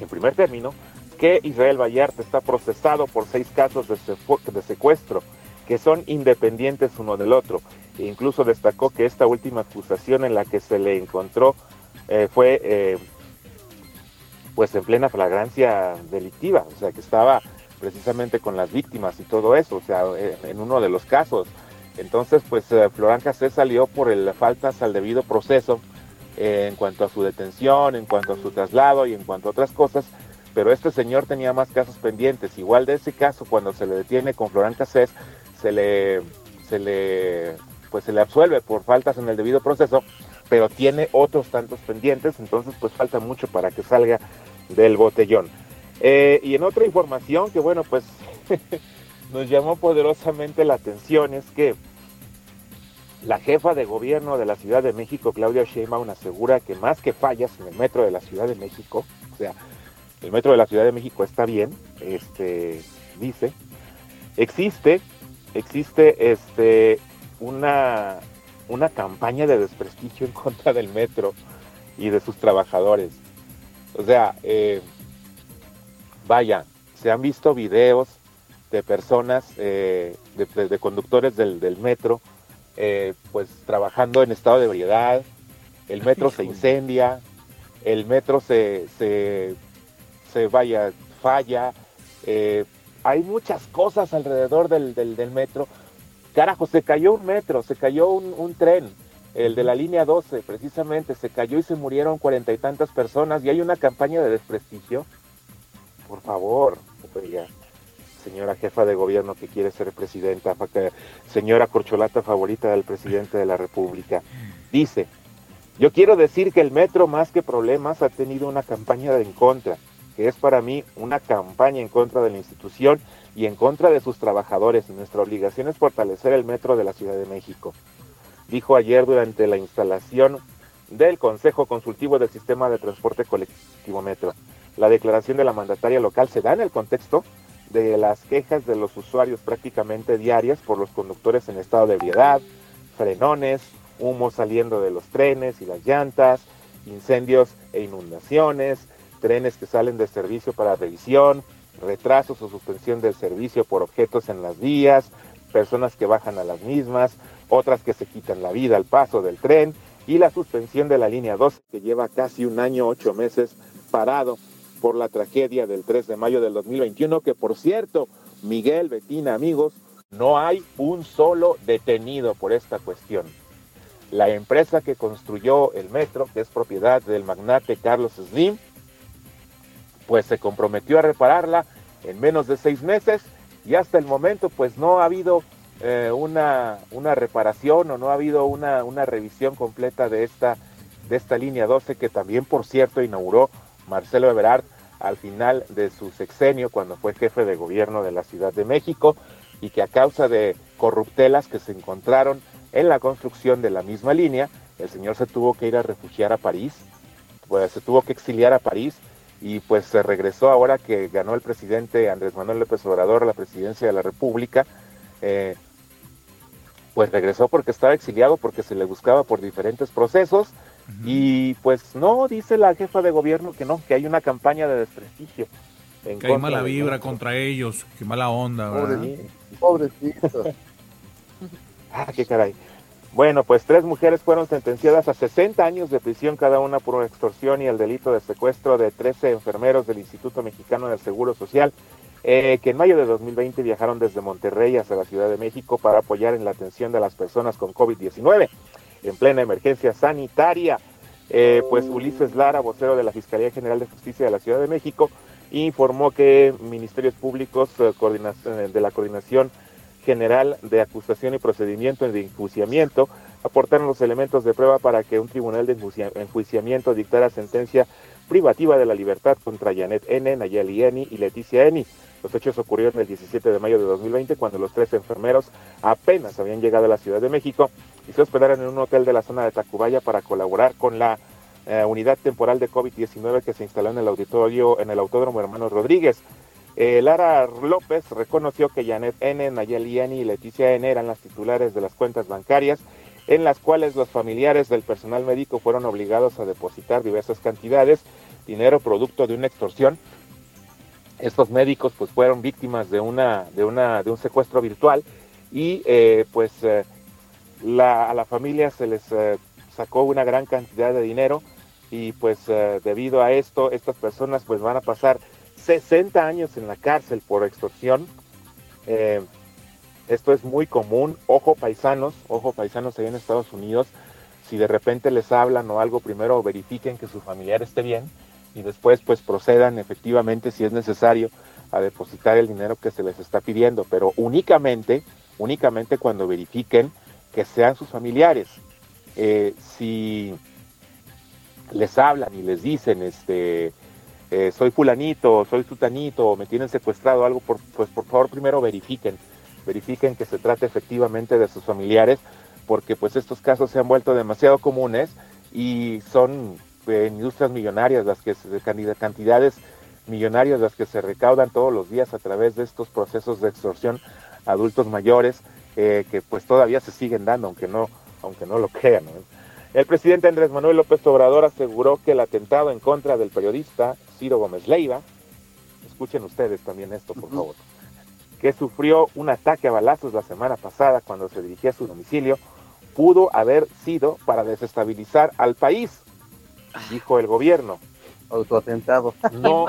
en primer término, que Israel Vallarta está procesado por seis casos de, secuestro que son independientes uno del otro. E incluso destacó que esta última acusación en la que se le encontró eh, fue eh, pues en plena flagrancia delictiva, o sea que estaba precisamente con las víctimas y todo eso, o sea, eh, en uno de los casos. Entonces, pues Florán Cassé salió por el faltas al debido proceso en cuanto a su detención, en cuanto a su traslado y en cuanto a otras cosas, pero este señor tenía más casos pendientes. Igual de ese caso, cuando se le detiene con Florán Cassés, se le, se le, pues se le absuelve por faltas en el debido proceso, pero tiene otros tantos pendientes, entonces pues falta mucho para que salga del botellón. Eh, y en otra información que bueno, pues *laughs* nos llamó poderosamente la atención es que la jefa de gobierno de la Ciudad de México, Claudia Sheinbaum, asegura que más que fallas en el metro de la Ciudad de México, o sea, el metro de la Ciudad de México está bien, este, dice, existe, existe este, una, una campaña de desprestigio en contra del metro y de sus trabajadores. O sea, eh, vaya, se han visto videos de personas, eh, de, conductores del, metro, eh, pues trabajando en estado de ebriedad, el metro se incendia, el metro se, se vaya, falla. Eh, hay muchas cosas alrededor del, del, metro. Carajo, se cayó un metro, se cayó un, tren, el de la línea 12, precisamente, se cayó y se murieron cuarenta y tantas personas y hay una campaña de desprestigio. Por favor, señora jefa de gobierno que quiere ser presidenta, señora corcholata favorita del presidente de la República, dice, yo quiero decir que el metro más que problemas ha tenido una campaña de en contra que es para mí una campaña en contra de la institución y en contra de sus trabajadores. nuestra obligación es fortalecer el metro de la Ciudad de México. Dijo ayer durante la instalación del Consejo Consultivo del Sistema de Transporte Colectivo Metro. La declaración de la mandataria local se da en el contexto de las quejas de los usuarios prácticamente diarias por los conductores en estado de ebriedad, frenones, humo saliendo de los trenes y las llantas, incendios e inundaciones, trenes que salen de servicio para revisión, retrasos o suspensión del servicio por objetos en las vías, personas que bajan a las mismas, otras que se quitan la vida al paso del tren y la suspensión de la línea 2 que lleva casi un año, ocho meses parado por la tragedia del 3 de mayo del 2021, que por cierto, Miguel, Betina, amigos, no hay un solo detenido por esta cuestión. La empresa que construyó el metro, que es propiedad del magnate Carlos Slim, pues se comprometió a repararla en menos de seis meses y hasta el momento pues no ha habido eh, una, una, reparación o no ha habido una, una, revisión completa de esta, de esta línea 12 que también por cierto inauguró Marcelo Ebrard al final de su sexenio cuando fue jefe de gobierno de la Ciudad de México y que a causa de corruptelas que se encontraron en la construcción de la misma línea, el señor se tuvo que ir a refugiar a París, pues se tuvo que exiliar a París y pues se regresó ahora que ganó el presidente Andrés Manuel López Obrador la presidencia de la República, eh, pues regresó porque estaba exiliado, porque se le buscaba por diferentes procesos y pues no, dice la jefa de gobierno que no, que hay una campaña de desprestigio. que hay mala vibra contra ellos, qué mala onda. Pobrecito. *laughs* ah, qué caray. Bueno, pues tres mujeres fueron sentenciadas a 60 años de prisión cada una por extorsión y el delito de secuestro de 13 enfermeros del Instituto Mexicano del Seguro Social, eh, que en mayo de 2020 viajaron desde Monterrey hasta la Ciudad de México para apoyar en la atención de las personas con COVID-19 en plena emergencia sanitaria. Eh, pues Ulises Lara, vocero de la Fiscalía General de Justicia de la Ciudad de México, informó que ministerios públicos eh, de la Coordinación General de Acusación y Procedimiento de Enjuiciamiento aportaron los elementos de prueba para que un tribunal de enjuiciamiento dictara sentencia privativa de la libertad contra Janet N., Nayeli Eni y Leticia Eni. Los hechos ocurrieron el 17 de mayo de 2020 cuando los tres enfermeros apenas habían llegado a la Ciudad de México y se hospedaron en un hotel de la zona de Tacubaya para colaborar con la eh, unidad temporal de COVID-19 que se instaló en el auditorio, en el Autódromo Hermanos Rodríguez. Eh, Lara López reconoció que Janet N., Nayeli N. y Leticia N. eran las titulares de las cuentas bancarias en las cuales los familiares del personal médico fueron obligados a depositar diversas cantidades, dinero producto de una extorsión. Estos médicos pues fueron víctimas de una de una de un secuestro virtual y eh, pues eh, a la familia se les sacó una gran cantidad de dinero y pues debido a esto estas personas pues van a pasar 60 años en la cárcel por extorsión. Eh, esto es muy común. Ojo paisanos, ojo paisanos ahí en Estados Unidos. Si de repente les hablan o algo, primero verifiquen que su familiar esté bien y después pues procedan efectivamente si es necesario a depositar el dinero que se les está pidiendo, pero únicamente, únicamente cuando verifiquen que sean sus familiares. Eh, si les hablan y les dicen, este, eh, soy fulanito, soy tutanito, me tienen secuestrado algo, por, pues por favor primero verifiquen, verifiquen que se trate efectivamente de sus familiares, porque pues estos casos se han vuelto demasiado comunes y son eh, industrias millonarias las que se, cantidades millonarias las que se recaudan todos los días a través de estos procesos de extorsión adultos mayores eh, que pues todavía se siguen dando, aunque no, aunque no lo *laughs* crean. El presidente Andrés Manuel López Obrador aseguró que el atentado en contra del periodista Ciro Gómez Leiva, escuchen ustedes también esto, por favor, que sufrió un ataque a balazos la semana pasada cuando se dirigía a su domicilio, pudo haber sido para desestabilizar al país, dijo el gobierno. Autoatentado. *laughs* No,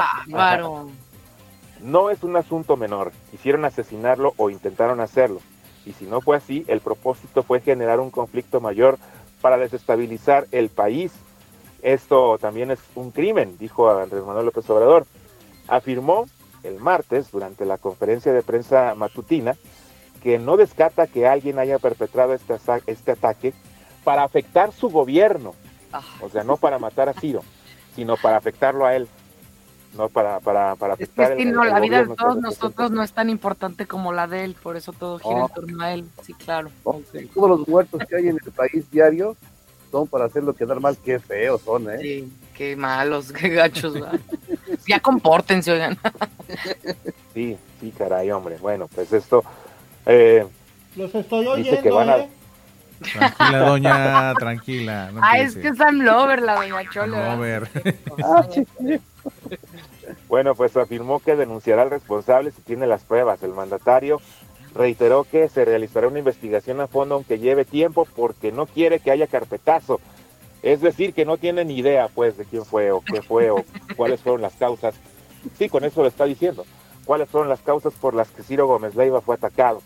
no es un asunto menor. Quisieron asesinarlo o intentaron hacerlo. Y si no fue así, el propósito fue generar un conflicto mayor para desestabilizar el país. Esto también es un crimen, dijo Andrés Manuel López Obrador. Afirmó el martes, durante la conferencia de prensa matutina, que no descarta que alguien haya perpetrado este, este ataque para afectar su gobierno. Ah. O sea, no para matar a Ciro, sino para afectarlo a él. No para, para, para afectar es que, no, la vida de todos nosotros no es tan importante como la de él, por eso todo gira en torno a él. Sí, claro. Oh, todos los muertos que hay en el país diario son para hacerlo quedar mal. Qué feos son, ¿eh? Sí, qué malos, *laughs* qué gachos. ya compórtense, oigan. *laughs* sí, sí, caray, hombre. Bueno, pues esto. Eh, los estoy oyendo, ¿eh? Tranquila, doña, tranquila. ah, es que es Sam Lover, la doña Chola. Lover. *laughs* Ah, bueno, pues afirmó que denunciará al responsable si tiene las pruebas. El mandatario reiteró que se realizará una investigación a fondo aunque lleve tiempo porque no quiere que haya carpetazo. Es decir, que no tiene ni idea pues de quién fue o qué fue o *laughs* cuáles fueron las causas. Sí, con eso lo está diciendo. ¿Cuáles fueron las causas por las que Ciro Gómez Leiva fue atacado?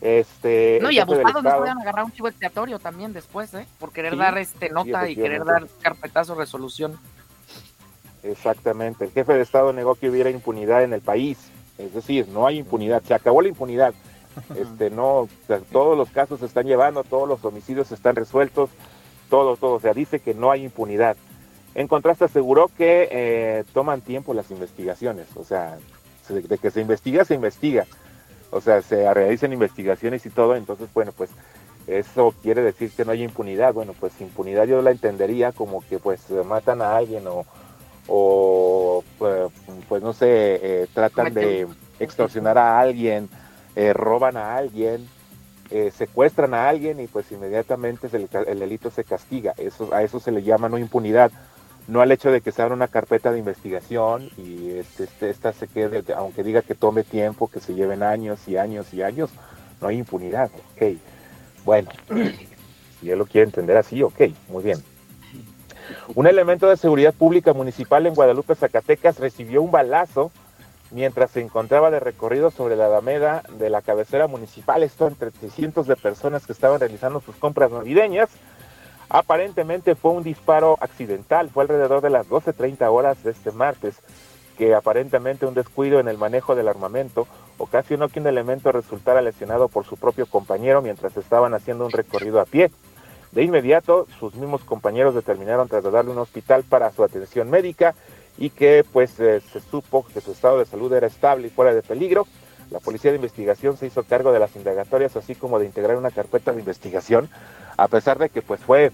Este, no, y abusados no pueden agarrar un chivo expiatorio también después, ¿eh? Por querer dar este nota y querer dar carpetazo resolución. Exactamente. El jefe de Estado negó que hubiera impunidad en el país. Es decir, no hay impunidad. Se acabó la impunidad. Este, no, todos los casos se están llevando, todos los homicidios están resueltos, todo, todo. O sea, dice que no hay impunidad. En contraste, aseguró que eh, toman tiempo las investigaciones. O sea, de que se investiga, se investiga. O sea, se realizan investigaciones y todo. Entonces, bueno, pues eso quiere decir que no hay impunidad. Bueno, pues impunidad yo la entendería como que pues matan a alguien o o pues, pues no sé, eh, tratan de extorsionar a alguien, eh, roban a alguien, eh, secuestran a alguien y pues inmediatamente el, delito se castiga. Eso, a eso se le llama no impunidad, no al hecho de que se abra una carpeta de investigación y este, este, esta se quede, aunque diga que tome tiempo, que se lleven años y años y años, no hay impunidad. Ok, bueno. Si él lo quiere entender así, ok, muy bien. Un elemento de seguridad pública municipal en Guadalupe, Zacatecas, recibió un balazo mientras se encontraba de recorrido sobre la Alameda de la cabecera municipal. Esto entre 300 de personas que estaban realizando sus compras navideñas. Aparentemente fue un disparo accidental, fue alrededor de las 12.30 horas de este martes, que aparentemente un descuido en el manejo del armamento ocasionó que un elemento resultara lesionado por su propio compañero mientras estaban haciendo un recorrido a pie. De inmediato, sus mismos compañeros determinaron trasladarle a un hospital para su atención médica y que pues eh, se supo que su estado de salud era estable y fuera de peligro. La policía de investigación se hizo cargo de las indagatorias, así como de integrar una carpeta de investigación a pesar de que pues fue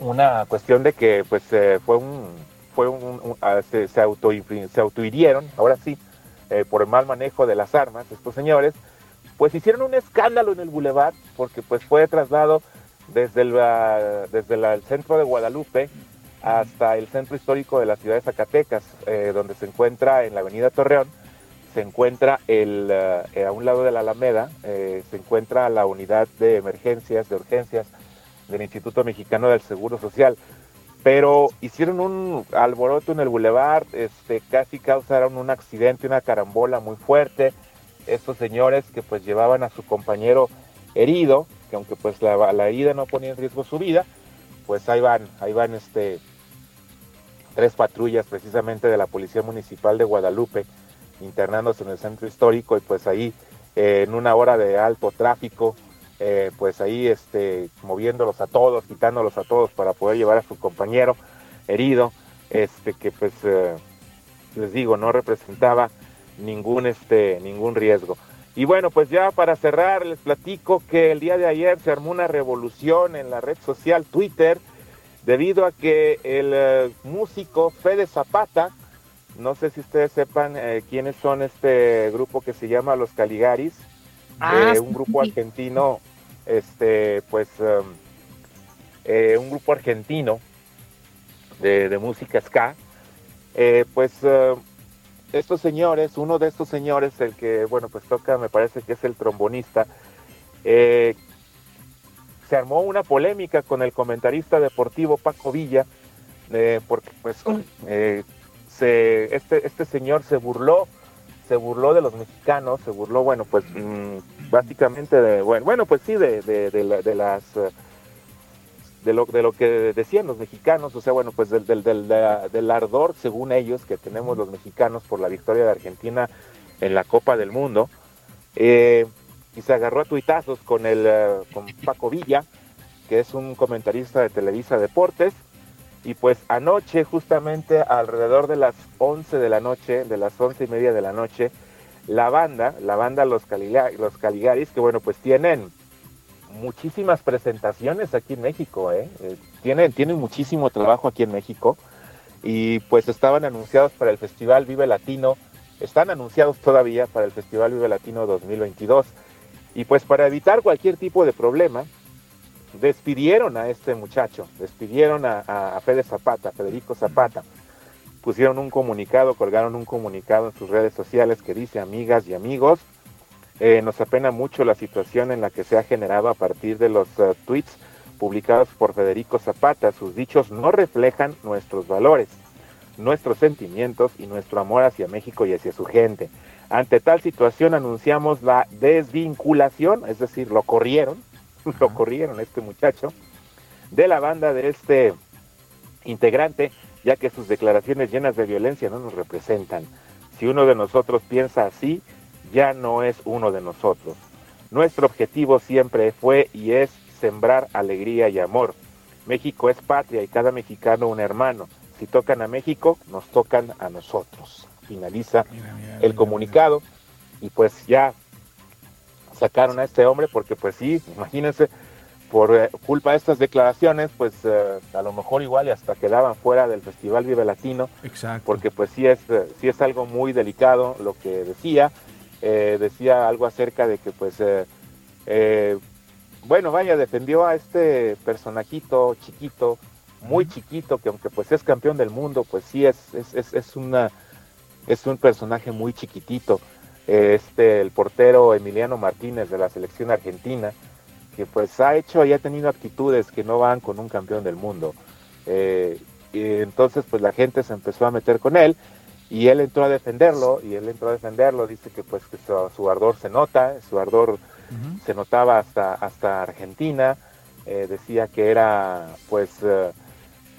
una cuestión de que pues eh, fue un fue un, ah, se, auto se autohirieron ahora sí eh, por el mal manejo de las armas estos señores pues hicieron un escándalo en el bulevar porque pues fue traslado desde ah, desde el centro de Guadalupe hasta el centro histórico de la ciudad de Zacatecas eh, donde se encuentra en la avenida Torreón se encuentra el, eh, a un lado de la Alameda, eh, se encuentra la unidad de emergencias, de urgencias del Instituto Mexicano del Seguro Social. Pero hicieron un alboroto en el bulevar, este, casi causaron un accidente, una carambola muy fuerte. Estos señores que pues llevaban a su compañero herido, que aunque pues la, la herida no ponía en riesgo su vida, pues ahí van, ahí van este, tres patrullas precisamente de la Policía Municipal de Guadalupe, internándose en el centro histórico y pues ahí eh, en una hora de alto tráfico, eh, pues ahí este, moviéndolos a todos, quitándolos a todos para poder llevar a su compañero herido, este, que pues eh, les digo, no representaba ningún, este, ningún riesgo. Y bueno, pues ya para cerrar, les platico que el día de ayer se armó una revolución en la red social Twitter debido a que el músico Fede Zapata, no sé si ustedes sepan eh, quiénes son este grupo que se llama Los Caligaris, ah, eh, un grupo argentino, este, pues, um, eh, un grupo argentino de, música ska. pues estos señores, uno de estos señores, el que, bueno, pues toca, me parece que es el trombonista, se armó una polémica con el comentarista deportivo Paco Villa, porque pues este, este señor se burló, se burló de los mexicanos, se burló, bueno, pues mm, básicamente de, bueno, bueno, pues sí, de, de, de, las... De lo, de lo que decían los mexicanos, o sea, bueno, pues del, del, del, ardor, según ellos, que tenemos los mexicanos por la victoria de Argentina en la Copa del Mundo, eh, y se agarró a tuitazos con, el, eh, con Paco Villa, que es un comentarista de Televisa Deportes, y pues anoche, justamente alrededor de las 11 de la noche, de las once y media de la noche, la banda, la banda Los, los Caligaris, que bueno, pues tienen muchísimas presentaciones aquí en México, ¿eh? ¿eh? tienen, tienen muchísimo trabajo aquí en México y pues estaban anunciados para el Festival Vive Latino, están anunciados todavía para el Festival Vive Latino 2022 y pues para evitar cualquier tipo de problema, despidieron a este muchacho, despidieron a, Fede Zapata, Federico Zapata. Pusieron un comunicado, colgaron un comunicado en sus redes sociales que dice, amigas y amigos, eh, nos apena mucho la situación en la que se ha generado a partir de los eh, tweets publicados por Federico Zapata. Sus dichos no reflejan nuestros valores, nuestros sentimientos y nuestro amor hacia México y hacia su gente. Ante tal situación anunciamos la desvinculación, es decir, lo corrieron, *laughs* lo corrieron este muchacho, de la banda de este integrante, ya que sus declaraciones llenas de violencia no nos representan. Si uno de nosotros piensa así, ya no es uno de nosotros. Nuestro objetivo siempre fue y es sembrar alegría y amor. México es patria y cada mexicano un hermano. Si tocan a México, nos tocan a nosotros. Finaliza el comunicado y pues ya sacaron a este hombre porque pues sí, imagínense, por eh, culpa de estas declaraciones, pues eh, a lo mejor igual y hasta quedaban fuera del Festival Vive Latino, Exacto. porque pues sí es, eh, sí es algo muy delicado lo que decía, decía algo acerca de que pues, bueno, vaya, defendió a este personajito chiquito, muy chiquito, que aunque pues es campeón del mundo, pues sí es, es, es, es una, es un personaje muy chiquitito este, el portero Emiliano Martínez de la selección argentina, que pues ha hecho y ha tenido actitudes que no van con un campeón del mundo. Eh, y entonces pues la gente se empezó a meter con él y él entró a defenderlo y él entró a defenderlo, dice que pues que su, ardor se nota, su ardor se notaba hasta, hasta Argentina, eh, decía que era pues eh,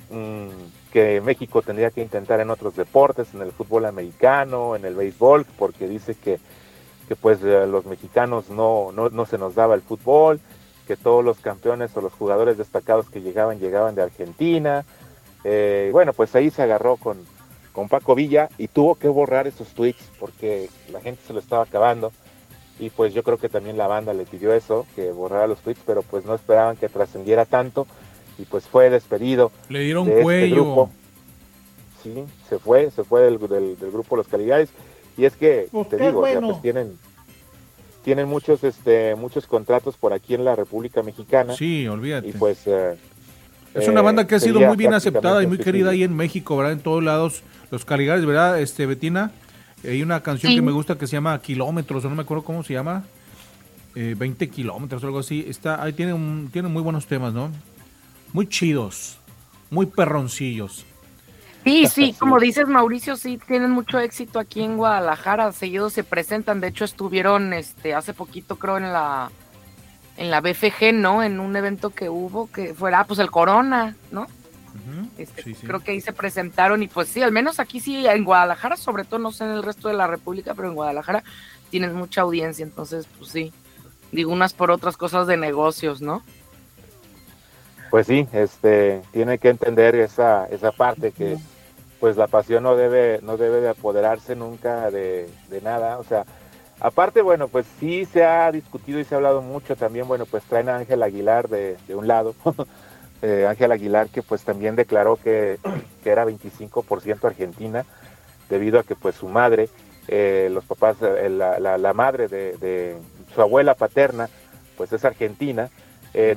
mm, que México tendría que intentar en otros deportes, en el fútbol americano, en el béisbol, porque dice que, que pues los mexicanos no, no, no se nos daba el fútbol, que todos los campeones o los jugadores destacados que llegaban llegaban de Argentina. Eh, bueno, pues ahí se agarró con, con Paco Villa y tuvo que borrar esos tweets porque la gente se lo estaba acabando. Y pues yo creo que también la banda le pidió eso, que borrara los tweets, pero pues no esperaban que trascendiera tanto y pues fue despedido. Le dieron este cuello. Sí, se fue, se fue del, grupo Los Caligares. Y es que, pues te digo, pues tienen, tienen muchos este muchos contratos por aquí en la República Mexicana. Sí, olvídate. Y pues eh, es una banda que ha sido muy bien aceptada y muy querida ahí en México, ¿verdad? En todos lados, los Caligares, ¿verdad? Este Betina, hay una canción que me gusta que se llama Kilómetros, o no me acuerdo cómo se llama. 20 eh, kilómetros o algo así. Está, ahí tiene, un, tiene muy buenos temas, ¿no? Muy chidos, muy perroncillos. Sí, sí, como dices Mauricio, sí tienen mucho éxito aquí en Guadalajara, seguidos se presentan, de hecho estuvieron este hace poquito creo en la en la BFG, ¿no? En un evento que hubo que fuera pues el Corona, ¿no? Este, creo que ahí se presentaron y pues sí, al menos aquí sí, en Guadalajara, sobre todo no sé en el resto de la República, pero en Guadalajara tienen mucha audiencia, entonces pues sí, digo unas por otras cosas de negocios, ¿no? Pues sí, este, tiene que entender esa, esa parte que pues la pasión no debe, no debe de apoderarse nunca de, nada, o sea, aparte, bueno, pues sí se ha discutido y se ha hablado mucho también, bueno, pues traen a Ángel Aguilar de, de un lado, *laughs* eh, Ángel Aguilar que pues también declaró que, que era 25% argentina, debido a que pues su madre, eh, los papás, eh, la, la, madre de, de, su abuela paterna, pues es argentina,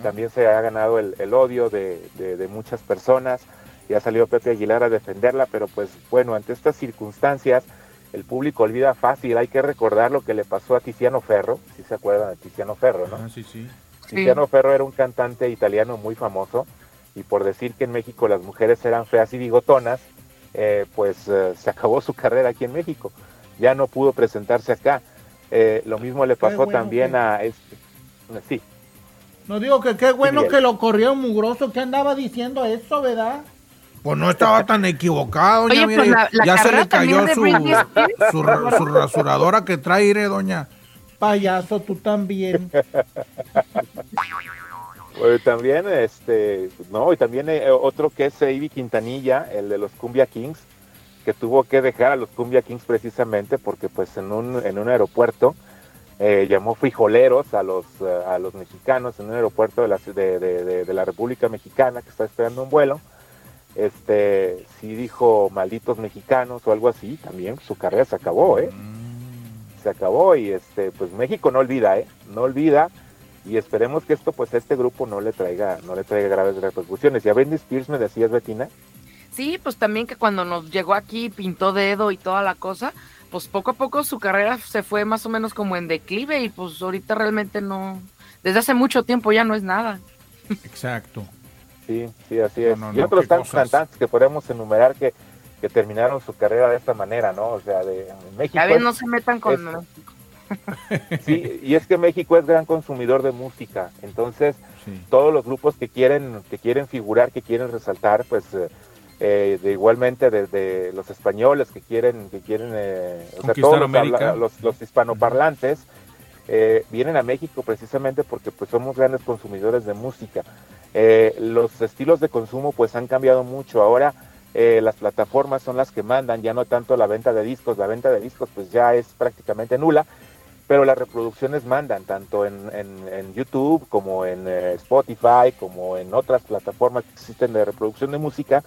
también se ha ganado el, el odio de, de muchas personas, ya salió Pepe Aguilar a defenderla, pero pues bueno, ante estas circunstancias el público olvida fácil, hay que recordar lo que le pasó a Tiziano Ferro, si se acuerdan de Tiziano Ferro, ¿no? Ah, sí, sí. Tiziano Ferro era un cantante italiano muy famoso y por decir que en México las mujeres eran feas y bigotonas, eh, pues eh, se acabó su carrera aquí en México, ya no pudo presentarse acá. Eh, lo mismo le pasó también a este, sí. No digo que qué bueno que lo corrió mugroso, que andaba diciendo eso, ¿verdad? Pues no estaba *laughs* tan equivocado, doña. Pues ya se le cayó su, su, rasuradora que trae, doña. Payaso, tú también. *laughs* Pues también, este, no, y también eh, otro que es Ivy Quintanilla, el de los Cumbia Kings, que tuvo que dejar a los Cumbia Kings precisamente porque pues en un, en un aeropuerto eh, llamó frijoleros a los, eh, a los mexicanos en un aeropuerto de la, de, de, de la República Mexicana que está esperando un vuelo este, si dijo malditos mexicanos o algo así, también su carrera se acabó, ¿eh? Se acabó y este, pues México no olvida, ¿eh? No olvida y esperemos que esto, pues este grupo no le traiga, no le traiga graves repercusiones. ¿Y a Britney Spears me decías, Betina? Sí, pues también que cuando nos llegó aquí pintó dedo y toda la cosa, pues poco a poco su carrera se fue más o menos como en declive y pues ahorita realmente no, desde hace mucho tiempo ya no es nada. Exacto. Sí, sí, así es. y otros tantos cantantes que podemos enumerar que, que terminaron su carrera de esta manera, ¿no? O sea, de México. A no se metan con. *laughs* Sí, y es que México es gran consumidor de música, entonces todos los grupos que quieren que quieren figurar, que quieren resaltar, pues eh, eh, de igualmente desde los españoles que quieren que quieren, eh, o sea, todos los, los, hispanoparlantes vienen a México precisamente porque pues somos grandes consumidores de música. Eh, los estilos de consumo pues han cambiado mucho. Ahora eh, las plataformas son las que mandan, ya no tanto la venta de discos. La venta de discos pues ya es prácticamente nula, pero las reproducciones mandan tanto en, YouTube como en eh, Spotify, como en otras plataformas que existen de reproducción de música.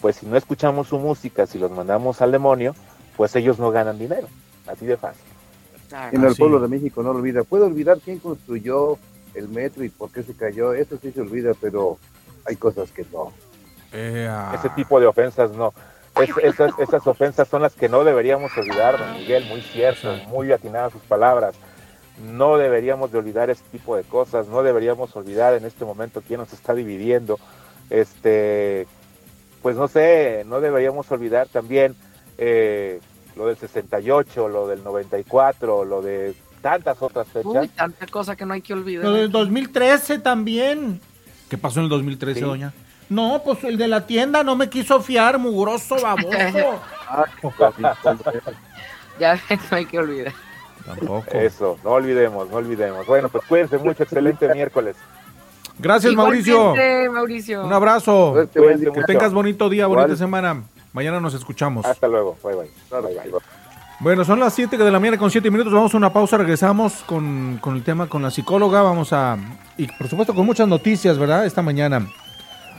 Pues si no escuchamos su música, si los mandamos al demonio, pues ellos no ganan dinero. Así de fácil. En el pueblo de México no olvida. ¿Puede olvidar quién construyó el metro y por qué se cayó, eso sí se olvida, pero hay cosas que no. Ese tipo de ofensas no. esas, ofensas son las que no deberíamos olvidar, don Miguel, muy cierto, muy atinadas sus palabras. no deberíamos de olvidar este tipo de cosas, no deberíamos olvidar en este momento quién nos está dividiendo, este, pues no sé, no deberíamos olvidar también eh, lo del 68, lo del 94, lo de tantas otras fechas. Uy, tanta cosa que no hay que olvidar. Lo del 2013 también. ¿Qué pasó en el 2013, doña? No, pues el de la tienda no me quiso fiar, mugroso, baboso. *laughs* *laughs* ya *laughs* no hay que olvidar. Tampoco. Eso, no olvidemos, no olvidemos. Bueno, pues cuídense mucho, excelente miércoles. Gracias, Mauricio. Mauricio. Un abrazo. que tengas bonito día, bonita semana. Mañana nos escuchamos. Hasta luego. Bye, bye. bye, bye. Bueno, son las 7 de la mañana con 7 minutos. Vamos a una pausa. Regresamos con, con, el tema con la psicóloga. Vamos a. Y por supuesto con muchas noticias, ¿verdad? Esta mañana.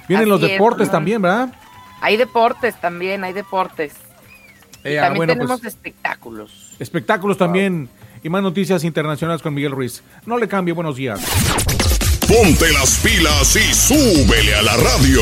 Vienen los deportes también, ¿verdad? Hay deportes también, hay deportes. eh, también tenemos pues, espectáculos. Espectáculos también. Y más noticias internacionales con Miguel Ruiz. No le cambie, buenos días. Ponte las pilas y súbele a la radio.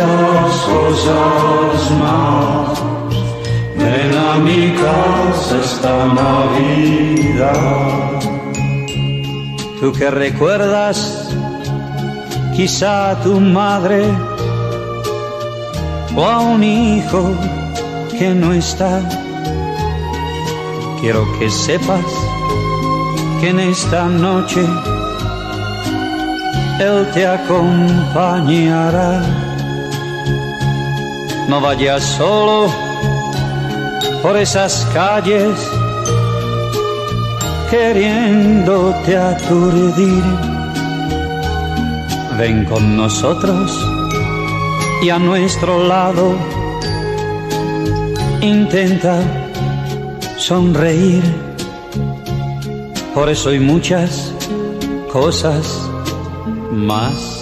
cosas más. Ven a mi casa esta Navidad. Tú que recuerdas quizá a tu madre o a un hijo que no está. Quiero que sepas que en esta noche él te acompañará. No vayas solo por esas calles queriéndote aturdir. Ven con nosotros y a nuestro lado intenta sonreír. Por eso hay muchas cosas más.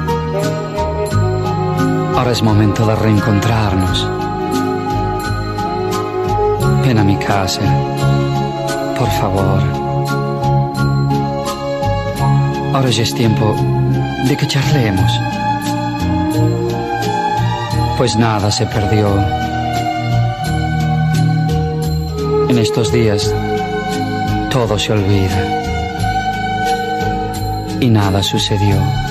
Ahora es momento de reencontrarnos. Ven a mi casa, por favor. Ahora ya es tiempo de que charlemos. Pues nada se perdió. En estos días todo se olvida y nada sucedió.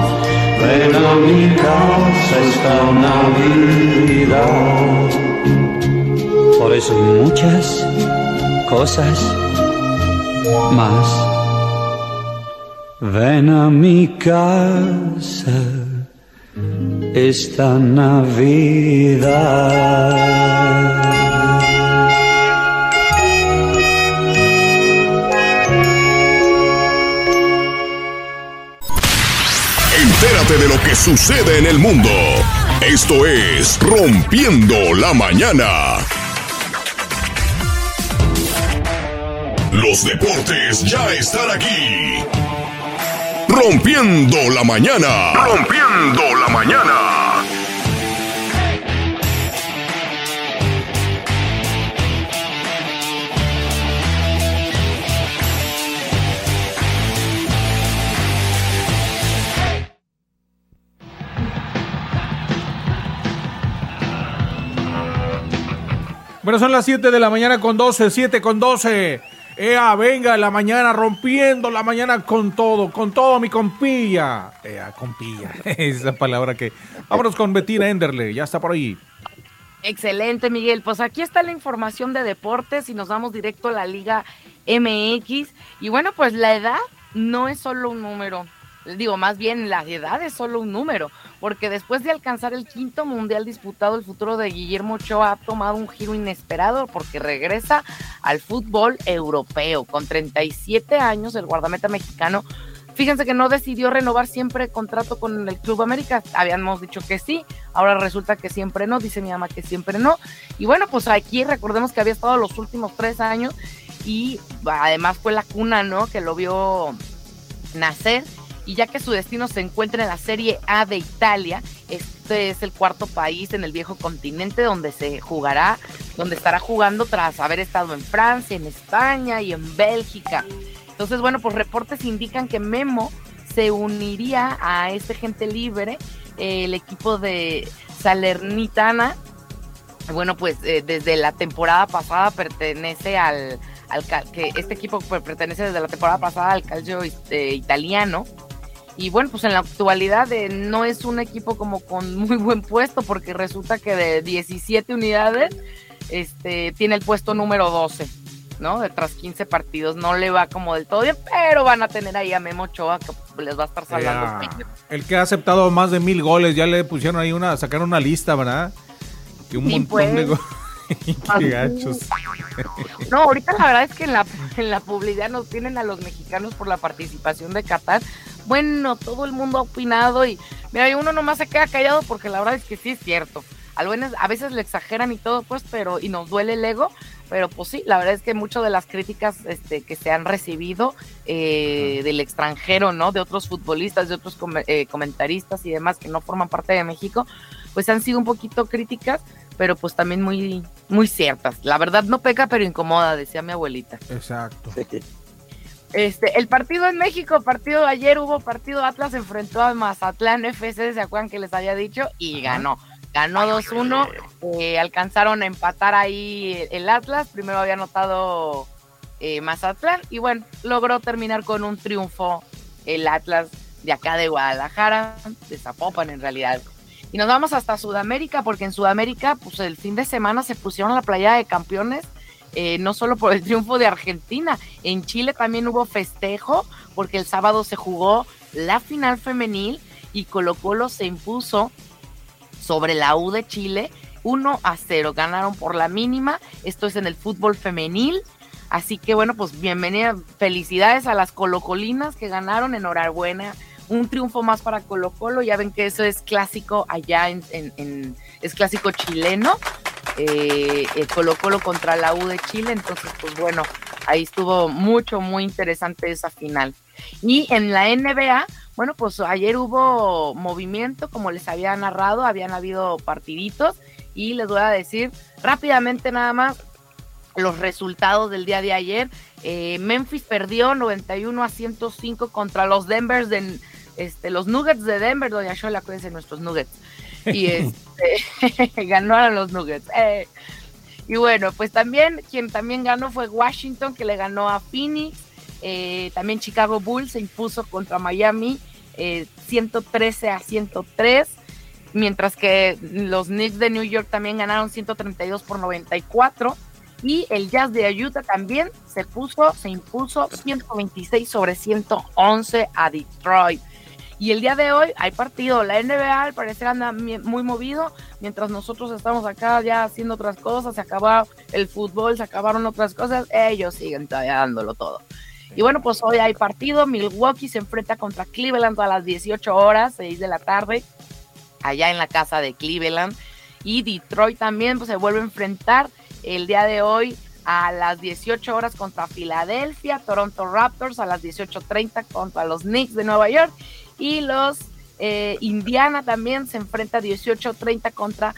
Ven a mi casa esta Navidad. Por eso muchas cosas más. Ven a mi casa esta Navidad. Sucede en el mundo. Esto es Rompiendo la Mañana. Los deportes ya están aquí. Rompiendo la Mañana. Rompiendo la Mañana. Bueno, son las 7 de la mañana con 12, 7 con 12. Ea, venga, la mañana rompiendo la mañana con todo, con todo mi compilla. Ea, compilla, *laughs* es la palabra que... Vámonos con Betina Enderle, ya está por ahí. Excelente, Miguel. Pues aquí está la información de deportes y nos vamos directo a la Liga MX. Y bueno, pues la edad no es solo un número. Digo, más bien la edad es solo un número, porque después de alcanzar el quinto mundial disputado, el futuro de Guillermo Ochoa ha tomado un giro inesperado porque regresa al fútbol europeo. Con 37 años, el guardameta mexicano Fíjense que no decidió renovar siempre el contrato con el Club América. Habíamos dicho que sí, ahora resulta que siempre no, dice mi mamá que siempre no. Y bueno, pues aquí recordemos que había estado los últimos tres años y además fue la cuna, ¿no? Que lo vio nacer. Y ya que su destino se encuentra en la Serie A de Italia, este es el cuarto país en el viejo continente donde se jugará, donde estará jugando tras haber estado en Francia, en España y en Bélgica. Entonces, bueno, pues reportes indican que Memo se uniría a este gente libre, el equipo de Salernitana. Bueno, pues eh, desde la temporada pasada pertenece al, al que este equipo pertenece desde la temporada pasada al calcio este, italiano. Y bueno, pues en la actualidad eh, no es un equipo como con *laughs* muy buen puesto porque resulta que de 17 unidades este, tiene el puesto número 12. ¿no? De tras 15 partidos no le va como del todo bien, pero van a tener ahí a Memo Ochoa que les va a estar salvando. el que ha aceptado más de mil goles, ya le pusieron ahí una, sacaron una lista, ¿verdad? Que un montón de pues. *laughs* *laughs* Qué gachos. No, ahorita la verdad es que en la, en la publicidad nos tienen a los mexicanos por la participación de Qatar. Bueno, todo el mundo ha opinado y mira, uno nomás se queda callado porque la verdad es que sí es cierto. A veces le exageran y todo, pues, pero y nos duele el ego, pero pues sí, la verdad es que muchas de las críticas este, que se han recibido eh, del extranjero, ¿no? De otros futbolistas, de otros eh, comentaristas y demás que no forman parte de México, pues han sido un poquito críticas, pero pues también muy, muy ciertas. La verdad no peca, pero incomoda, decía mi abuelita. Exacto. Este, el partido en México, partido ayer hubo partido Atlas enfrentó a Mazatlán FC, ¿se acuerdan que les había dicho? Y ganó ganó 2-1, eh, alcanzaron a empatar ahí el Atlas, primero había anotado eh, Mazatlán y bueno, logró terminar con un triunfo el Atlas de acá de Guadalajara, de Zapopan en realidad. Y nos vamos hasta Sudamérica, porque en Sudamérica, pues el fin de semana se pusieron la playa de campeones, eh, no solo por el triunfo de Argentina, en Chile también hubo festejo, porque el sábado se jugó la final femenil y Colo Colo se impuso sobre la U de Chile. 1 a 0, ganaron por la mínima. Esto es en el fútbol femenil. Así que bueno, pues bienvenida, felicidades a las colocolinas que ganaron, enhorabuena. Un triunfo más para Colo Colo, ya ven que eso es clásico allá en, es clásico chileno, eh, Colo Colo contra la U de Chile, entonces pues bueno, ahí estuvo mucho, muy interesante esa final. Y en la NBA, bueno, pues ayer hubo movimiento, como les había narrado, habían habido partiditos y les voy a decir rápidamente nada más los resultados del día de ayer. Eh, Memphis perdió 91 a 105 contra los Denver de este, los Nuggets de Denver, doña Shola, acuérdense nuestros Nuggets. Y este, *laughs* ganaron los Nuggets. Eh. Y bueno, pues también, quien también ganó fue Washington, que le ganó a Phoenix. Eh, también Chicago Bulls se impuso contra Miami 113 a 103 mientras que los Knicks de New York también ganaron 132 por 94 y el Jazz de Utah también se puso, se impuso 126 sobre 111 a Detroit. Y el día de hoy hay partido. La NBA al parecer anda muy movido, mientras nosotros estamos acá ya haciendo otras cosas. Se acabó el fútbol, se acabaron otras cosas. Ellos siguen todavía dándolo todo. Y bueno, pues hoy hay partido. Milwaukee se enfrenta contra Cleveland a las 18 horas, 6 de la tarde allá en la casa de Cleveland. Y Detroit también pues, se vuelve a enfrentar el día de hoy a las 18 horas contra Filadelfia, Toronto Raptors a las 18.30 contra los Knicks de Nueva York y los eh, Indiana también se enfrenta a 18.30 contra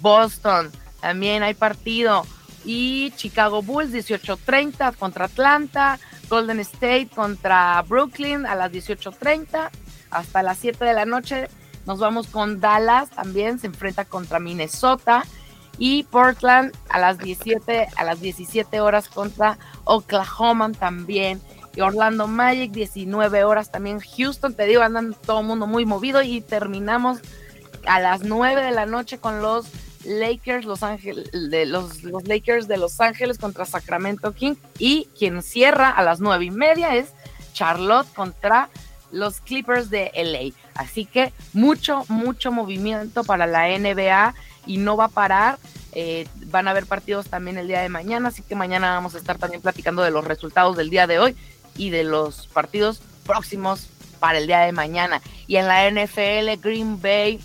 Boston. También hay partido. Y Chicago Bulls 18.30 contra Atlanta, Golden State contra Brooklyn a las 18.30 hasta las 7 de la noche nos vamos con Dallas también, se enfrenta contra Minnesota. Y Portland a las 17, a las 17 horas contra Oklahoma también. Orlando Magic, 19 horas también. Houston, te digo, andan todo el mundo muy movido. Y terminamos a las 9 de la noche con los Lakers, Los Ángeles, de los, los Lakers de Los Ángeles contra Sacramento King. Y quien cierra a las 9 y media es Charlotte contra los Clippers de LA. Así que mucho, mucho movimiento para la NBA y no va a parar. Eh, van a haber partidos también el día de mañana, así que mañana vamos a estar también platicando de los resultados del día de hoy y de los partidos próximos para el día de mañana. Y en la NFL, Green Bay,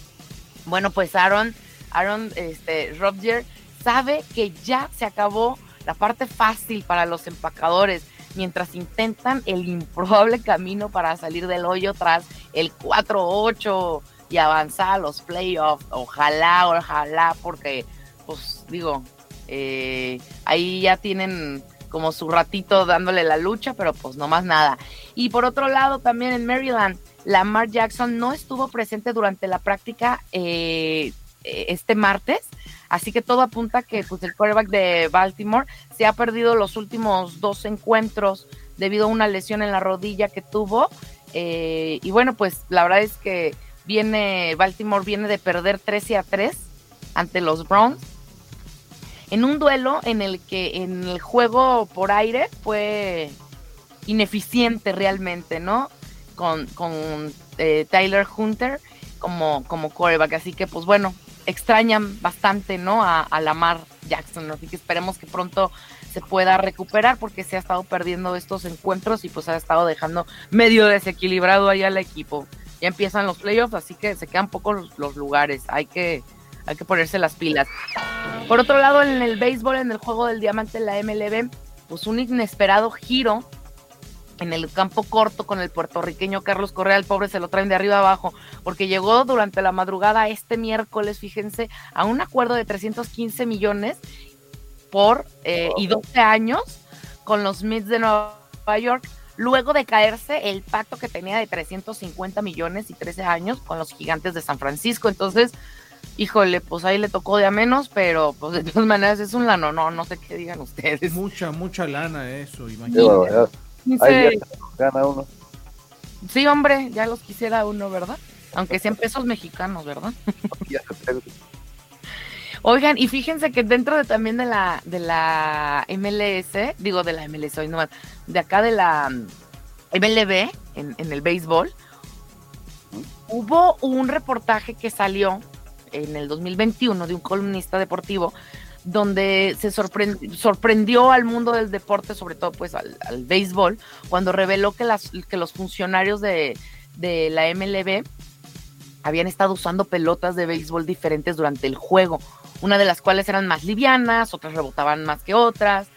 bueno, pues Aaron, Aaron este, Rodgers sabe que ya se acabó la parte fácil para los empacadores mientras intentan el improbable camino para salir del hoyo tras el 4-8 y avanzar a los playoffs. Ojalá, ojalá, porque, pues digo, eh, ahí ya tienen como su ratito dándole la lucha, pero pues no más nada. Y por otro lado, también en Maryland, Lamar Jackson no estuvo presente durante la práctica eh, este martes, Así que todo apunta que pues, el quarterback de Baltimore se ha perdido los últimos dos encuentros debido a una lesión en la rodilla que tuvo. Eh, y bueno, pues la verdad es que viene, Baltimore viene de perder 13 a 3 ante los Browns. En un duelo en el que en el juego por aire fue ineficiente realmente, ¿no? Con, con eh, Tyler Hunter como, como quarterback. Así que, pues bueno, extrañan bastante, ¿no? A, Lamar Jackson, así que esperemos que pronto se pueda recuperar porque se ha estado perdiendo estos encuentros y pues ha estado dejando medio desequilibrado ahí al equipo. Ya empiezan los playoffs, así que se quedan pocos los, lugares, hay que, hay que ponerse las pilas. Por otro lado, en el béisbol, en el juego del diamante, la MLB, pues un inesperado giro en el campo corto con el puertorriqueño Carlos Correa, el pobre se lo traen de arriba abajo, porque llegó durante la madrugada este miércoles, fíjense, a un acuerdo de 315 millones por eh, y 12 años con los Mets de Nueva York, luego de caerse el pacto que tenía de 350 millones y 13 años con los gigantes de San Francisco. Entonces, híjole, pues ahí le tocó de a menos, pero pues de todas maneras es un lano, no, no sé qué digan ustedes. Mucha, mucha lana eso, imagínate gana uno. Sí, hombre, ya los quisiera uno, ¿verdad? Aunque sean pesos mexicanos, ¿verdad? *laughs* Oigan, y fíjense que dentro de también de la de la MLS, digo de la MLS hoy nomás, de acá de la MLB en, en el béisbol, hubo un reportaje que salió en el 2021 de un columnista deportivo donde se sorprendió al mundo del deporte, sobre todo pues al, béisbol, cuando reveló que, las, que los funcionarios de, de la MLB habían estado usando pelotas de béisbol diferentes durante el juego, una de las cuales eran más livianas, otras rebotaban más que otras.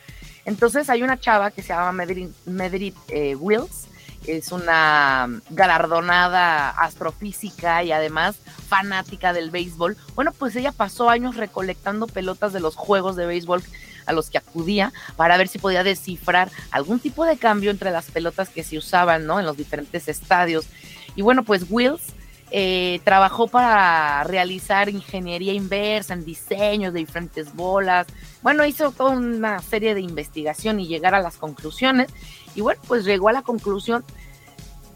Entonces hay una chava que se llama Medrit, eh, Wills, es una galardonada astrofísica y además fanática del béisbol. Bueno, pues ella pasó años recolectando pelotas de los juegos de béisbol a los que acudía para ver si podía descifrar algún tipo de cambio entre las pelotas que se usaban, ¿no? En los diferentes estadios. Y bueno, pues Wills eh, trabajó para realizar ingeniería inversa en diseños de diferentes bolas. Bueno, hizo toda una serie de investigación y llegar a las conclusiones. Y bueno, pues llegó a la conclusión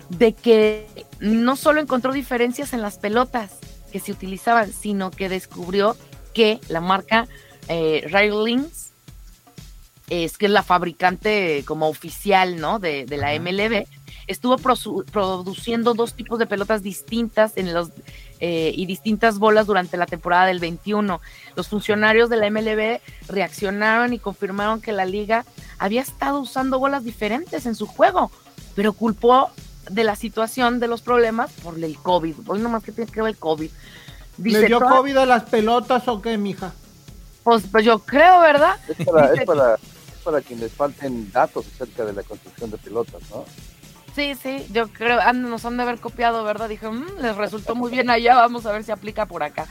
de que no solo encontró diferencias en las pelotas que se utilizaban, sino que descubrió que la marca eh, Railings, es que es la fabricante como oficial, ¿no? De, la MLB, estuvo produciendo dos tipos de pelotas distintas en los eh, y distintas bolas durante la temporada del 21. Los funcionarios de la MLB reaccionaron y confirmaron que la liga había estado usando bolas diferentes en su juego, pero culpó de la situación de los problemas por el COVID. Hoy nomás que tiene que ver el COVID. ¿Le dio COVID a las pelotas o qué, mija? Pues, pues yo creo, ¿verdad? Es para, es para, para quienes falten datos acerca de la construcción de pelotas, ¿no? Sí, sí, yo creo, nos han de haber copiado, ¿verdad? Dije, mm, les resultó muy bien allá, vamos a ver si aplica por acá.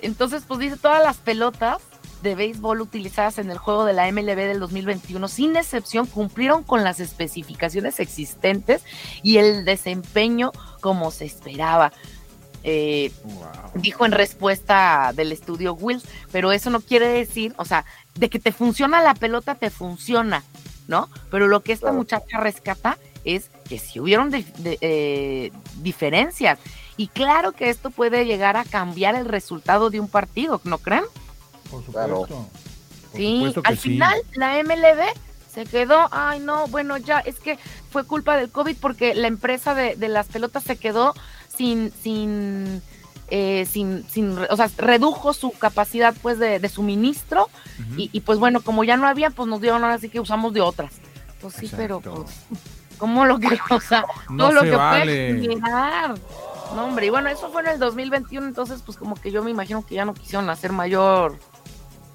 Entonces, pues dice, todas las pelotas de béisbol utilizadas en el juego de la MLB del 2021, sin excepción, cumplieron con las especificaciones existentes y el desempeño como se esperaba. Eh, dijo en respuesta del estudio Wills, pero eso no quiere decir, o sea, de que te funciona la pelota, te funciona, ¿no? Pero lo que esta muchacha rescata es que si hubieron eh, diferencias. Y claro que esto puede llegar a cambiar el resultado de un partido, ¿no creen? Por supuesto. sí, al final la MLB se quedó, ay no, bueno ya, es que fue culpa del COVID porque la empresa de, las pelotas se quedó sin, sin, eh, sin, sin, o sea, redujo su capacidad pues de, suministro y, pues bueno, como ya no había, pues nos dieron ahora sí que usamos de otras. Pues sí, pero pues como lo que, *laughs* o sea, no lo que vale. puede No, hombre, y bueno, eso fue en el 2021, entonces, pues como que yo me imagino que ya no quisieron hacer mayor.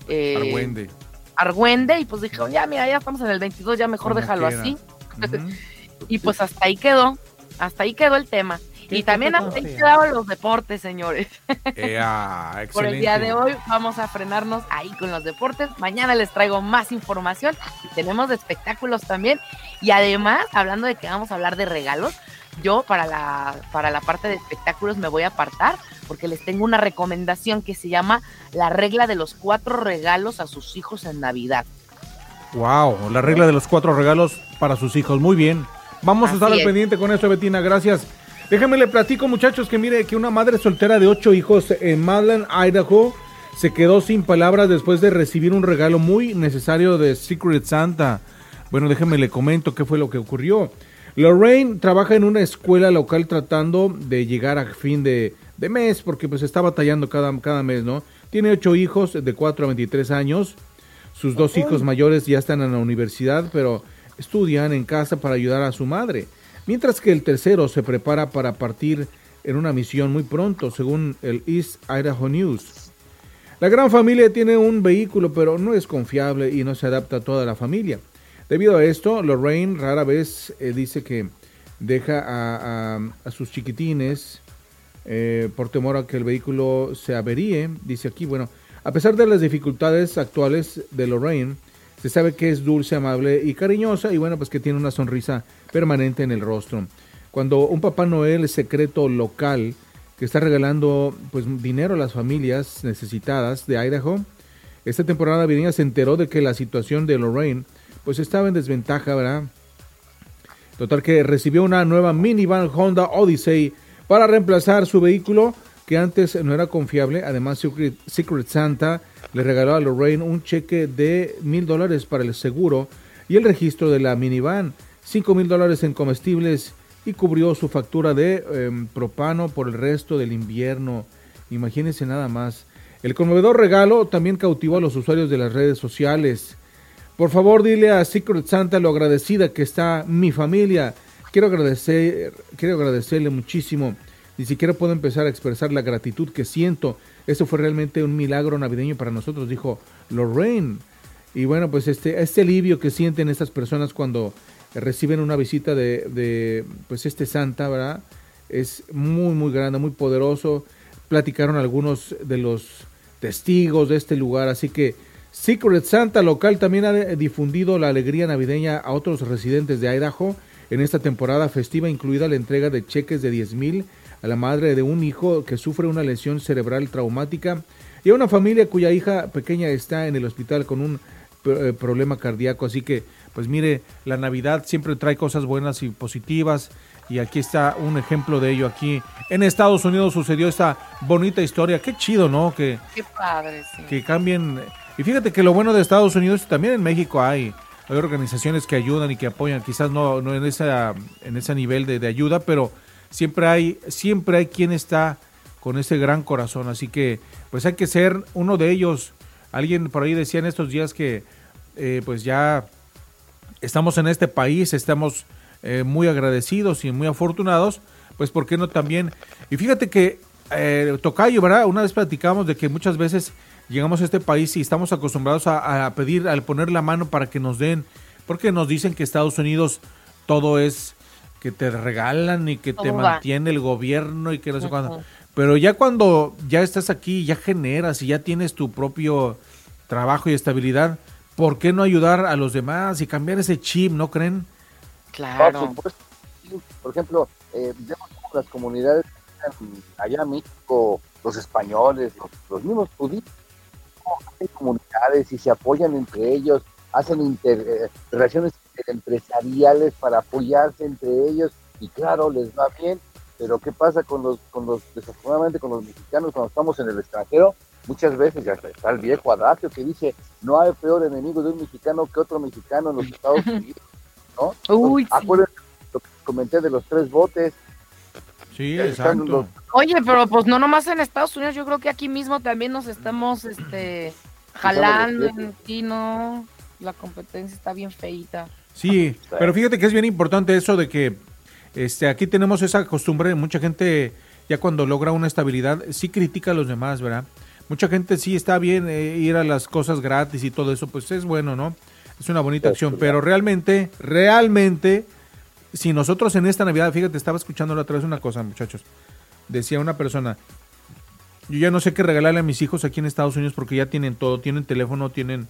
Eh, Argüende. Argüende, y pues dijeron, ya, mira, ya estamos en el 22, ya mejor déjalo así. *laughs* y pues hasta ahí quedó, hasta ahí quedó el tema. Y también hasta ahí quedaron los deportes, señores. *laughs* Por el día de hoy vamos a frenarnos ahí con los deportes. Mañana les traigo más información tenemos de espectáculos también. Y además, hablando de que vamos a hablar de regalos, yo para la, para la parte de espectáculos me voy a apartar porque les tengo una recomendación que se llama la regla de los cuatro regalos a sus hijos en Navidad. Wow, la regla de los cuatro regalos para sus hijos. Muy bien. Vamos a estar al pendiente con esto, Betina. Gracias. Déjame le platico, muchachos, que mire que una madre soltera de ocho hijos en Madland, Idaho, se quedó sin palabras después de recibir un regalo muy necesario de Secret Santa. Bueno, déjeme le comento qué fue lo que ocurrió. Lorraine trabaja en una escuela local tratando de llegar a fin de, mes, porque pues está batallando cada, cada mes, ¿no? Tiene ocho hijos de 4 a 23 años. Sus dos hijos mayores ya están en la universidad, pero estudian en casa para ayudar a su madre mientras que el tercero se prepara para partir en una misión muy pronto, según el East Idaho News. La gran familia tiene un vehículo, pero no es confiable y no se adapta a toda la familia. Debido a esto, Lorraine rara vez eh, dice que deja a, sus chiquitines eh, por temor a que el vehículo se averíe. Dice aquí, bueno, a pesar de las dificultades actuales de Lorraine, se sabe que es dulce, amable y cariñosa y bueno, pues que tiene una sonrisa permanente en el rostro. Cuando un Papá Noel secreto local que está regalando pues dinero a las familias necesitadas de Idaho, esta temporada navideña se enteró de que la situación de Lorraine pues estaba en desventaja, ¿verdad? Total que recibió una nueva minivan Honda Odyssey para reemplazar su vehículo que antes no era confiable. Además, Secret Santa le regaló a Lorraine un cheque de mil dólares para el seguro y el registro de la minivan, cinco mil dólares en comestibles y cubrió su factura de em, propano por el resto del invierno. Imagínense nada más. El conmovedor regalo también cautivó a los usuarios de las redes sociales. Por favor, dile a Secret Santa lo agradecida que está mi familia. Quiero agradecer, quiero agradecerle muchísimo. Ni siquiera puedo empezar a expresar la gratitud que siento eso fue realmente un milagro navideño para nosotros, dijo Lorraine. Y bueno, pues este, este alivio que sienten estas personas cuando reciben una visita de, pues este Santa, ¿verdad? Es muy, muy grande, muy poderoso. Platicaron algunos de los testigos de este lugar, así que Secret Santa local también ha difundido la alegría navideña a otros residentes de Idaho en esta temporada festiva, incluida la entrega de cheques de 10 mil a la madre de un hijo que sufre una lesión cerebral traumática y a una familia cuya hija pequeña está en el hospital con un eh, problema cardíaco. Así que, pues mire, la Navidad siempre trae cosas buenas y positivas y aquí está un ejemplo de ello. Aquí en Estados Unidos sucedió esta bonita historia. Qué chido, ¿no? Que, Qué padre, sí. que cambien. Y fíjate que lo bueno de Estados Unidos, también en México hay, hay organizaciones que ayudan y que apoyan, quizás no, no en, esa, en ese nivel de, de ayuda, pero siempre hay, siempre hay quien está con ese gran corazón. Así que, pues hay que ser uno de ellos. Alguien por ahí decía en estos días que, eh, pues ya estamos en este país, estamos eh, muy agradecidos y muy afortunados, pues ¿por qué no también? Y fíjate que, eh, Tocayo, ¿verdad? Una vez platicamos de que muchas veces llegamos a este país y estamos acostumbrados a, a pedir, al poner la mano para que nos den, porque nos dicen que Estados Unidos todo es que te regalan y que te mantiene el gobierno y que no sé cuándo. Pero ya cuando ya estás aquí, ya generas y ya tienes tu propio trabajo y estabilidad, ¿por qué no ayudar a los demás y cambiar ese chip, no creen? Claro. Por, ejemplo, eh, vemos las comunidades allá en México, los españoles, los, mismos judíos, hacen comunidades y se apoyan entre ellos, hacen eh, relaciones empresariales para apoyarse entre ellos y claro, les va bien, pero ¿qué pasa con los, con los, desafortunadamente con los mexicanos cuando estamos en el extranjero? Muchas veces ya está el viejo adagio que dice, no hay peor enemigo de un mexicano que otro mexicano en los Estados Unidos, ¿no? Uy, Acuérdense lo que comenté de los tres botes. Sí, exacto. Oye, pero pues no nomás en Estados Unidos, yo creo que aquí mismo también nos estamos este jalando en ti, ¿no? La competencia está bien feita. Sí, pero fíjate que es bien importante eso de que este, aquí tenemos esa costumbre, mucha gente ya cuando logra una estabilidad sí critica a los demás, ¿verdad? Mucha gente sí está bien eh, ir a las cosas gratis y todo eso, pues es bueno, ¿no? Es una bonita acción, pero realmente, realmente, si nosotros en esta Navidad, fíjate, estaba escuchando la otra vez una cosa, muchachos, decía una persona, yo ya no sé qué regalarle a mis hijos aquí en Estados Unidos porque ya tienen todo, tienen teléfono, tienen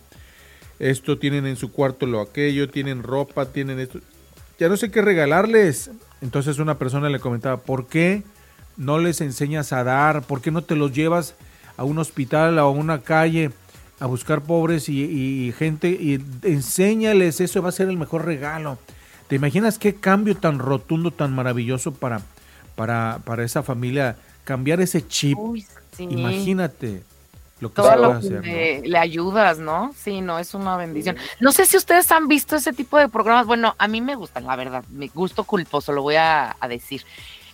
esto, tienen en su cuarto lo aquello, tienen ropa, tienen esto. Ya no sé qué regalarles. Entonces una persona le comentaba, ¿por qué no les enseñas a dar? ¿Por qué no te los llevas a un hospital o a una calle a buscar pobres y, gente y enséñales? Eso va a ser el mejor regalo. ¿Te imaginas qué cambio tan rotundo, tan maravilloso para, para, para esa familia? Cambiar ese chip. Imagínate lo que Todo le, ayudas, ¿no? Sí, no, es una bendición. No sé si ustedes han visto ese tipo de programas. Bueno, a mí me gustan, la verdad. Me gusto culposo, lo voy a, decir.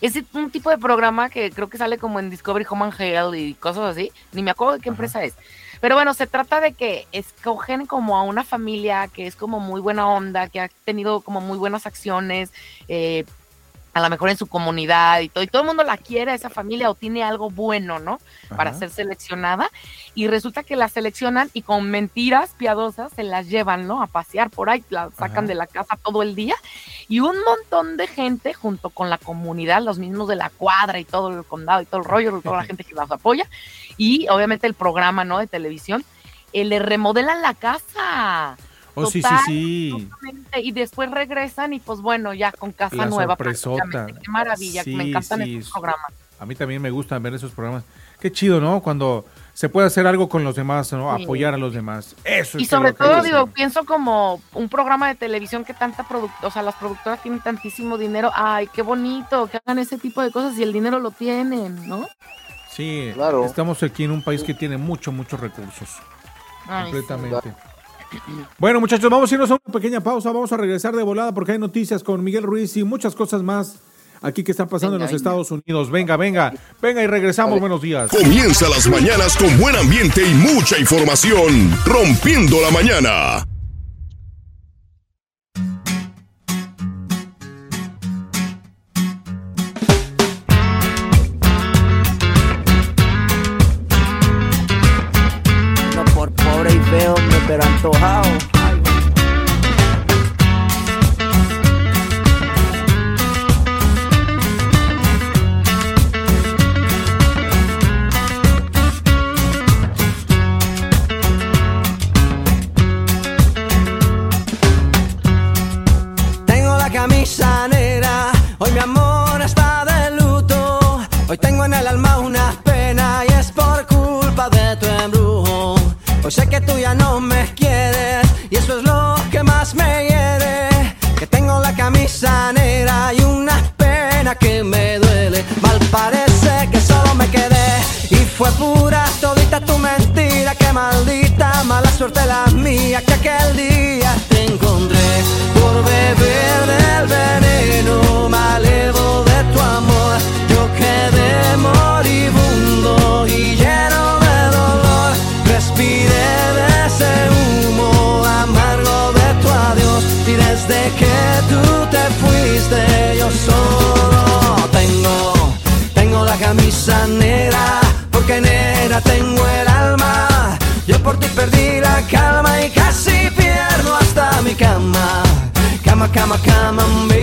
Es un tipo de programa que creo que sale como en Discovery Home and Hell y cosas así. Ni me acuerdo de qué empresa es. Pero bueno, se trata de que escogen como a una familia que es como muy buena onda, que ha tenido como muy buenas acciones, eh, a lo mejor en su comunidad y todo, y todo el mundo la quiere, esa familia, o tiene algo bueno, ¿no? Para ser seleccionada. Y resulta que la seleccionan y con mentiras piadosas se las llevan, ¿no? A pasear por ahí, la sacan de la casa todo el día. Y un montón de gente, junto con la comunidad, los mismos de la cuadra y todo el condado y todo el rollo, toda la *laughs* gente que las apoya, y obviamente el programa, ¿no? De televisión, eh, le remodelan la casa. Oh, sí, sí, sí. Y después regresan y pues bueno, ya con casa nueva. Sorpresota. Qué maravilla, me encantan esos programas. A mí también me gusta ver esos programas. Qué chido, ¿no? Cuando se puede hacer algo con los demás, ¿no? Apoyar a los demás. Eso Y sobre todo, digo, pienso como un programa de televisión que tanta productora, o sea, las productoras tienen tantísimo dinero. Ay, qué bonito que hagan ese tipo de cosas y el dinero lo tienen, ¿no? Sí, claro. Estamos aquí en un país que tiene mucho, muchos recursos. completamente. Bueno, muchachos, vamos a irnos a una pequeña pausa. Vamos a regresar de volada porque hay noticias con Miguel Ruiz y muchas cosas más aquí que están pasando en los Estados Unidos. Venga, venga, venga y regresamos. Buenos días. Comienza las mañanas con buen ambiente y mucha información. Rompiendo la mañana. Por ti perdí la calma y casi pierdo hasta mi cama. Cama, cama, cama, baby.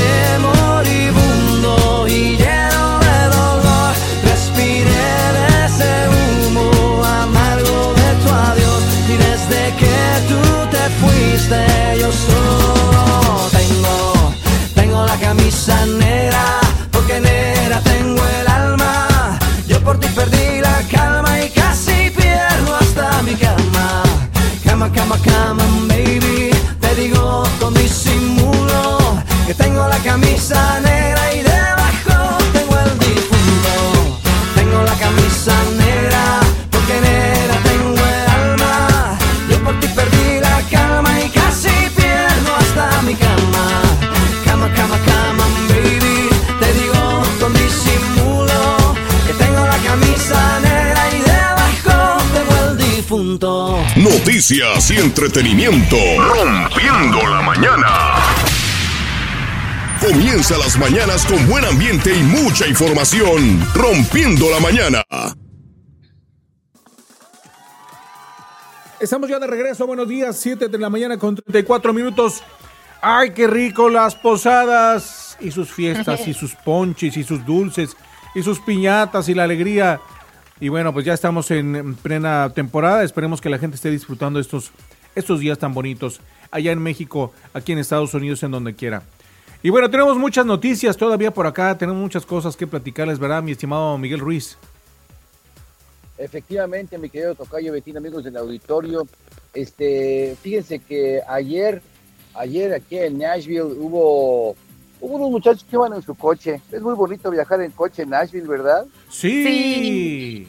moribundo y lleno de dolor. Respiré de ese humo amargo de tu adiós y desde que tú te fuiste yo solo camisa negra y debajo tengo el difunto. Tengo la camisa negra porque negra tengo el alma. Yo por ti perdí la calma y casi pierdo hasta mi cama. Cama, cama, cama, baby. Te digo con disimulo que tengo la camisa negra y debajo tengo el difunto. Noticias y entretenimiento. Rompiendo la mañana. Comienza las mañanas con buen ambiente y mucha información. Rompiendo la mañana. Estamos ya de regreso, buenos días, 7 de la mañana con 34 minutos. Ay, qué rico las posadas y sus fiestas y sus ponches y sus dulces y sus piñatas y la alegría. Y bueno, pues ya estamos en plena temporada, esperemos que la gente esté disfrutando estos, estos días tan bonitos allá en México, aquí en Estados Unidos, en donde quiera. Y bueno, tenemos muchas noticias todavía por acá, tenemos muchas cosas que platicarles, ¿verdad, mi estimado Miguel Ruiz? Efectivamente, mi querido Tocayo Betín, amigos del auditorio, este, fíjense que ayer, ayer aquí en Nashville hubo, hubo unos muchachos que iban en su coche. Es muy bonito viajar en coche en Nashville, ¿verdad? Sí.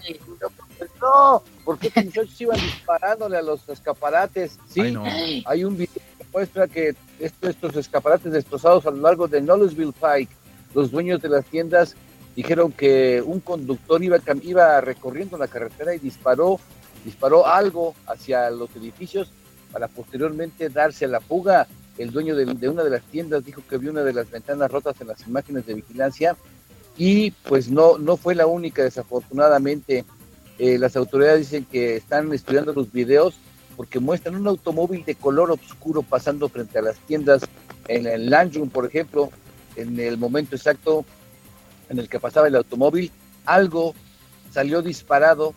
No, porque estos muchachos iban disparándole a los escaparates. Sí, Ay, no. hay un video que muestra que esto- estos escaparates destrozados a lo largo de Knowlesville Pike, los dueños de las tiendas dijeron que un conductor iba, recorriendo la carretera y disparó, disparó algo hacia los edificios para posteriormente darse a la fuga. El dueño de, de una de las tiendas dijo que vio una de las ventanas rotas en las imágenes de vigilancia y pues no, no fue la única, desafortunadamente. Eh, las autoridades dicen que están estudiando los videos porque muestran un automóvil de color oscuro pasando frente a las tiendas en el Landrum, por ejemplo, en el momento exacto en el que pasaba el automóvil, algo salió disparado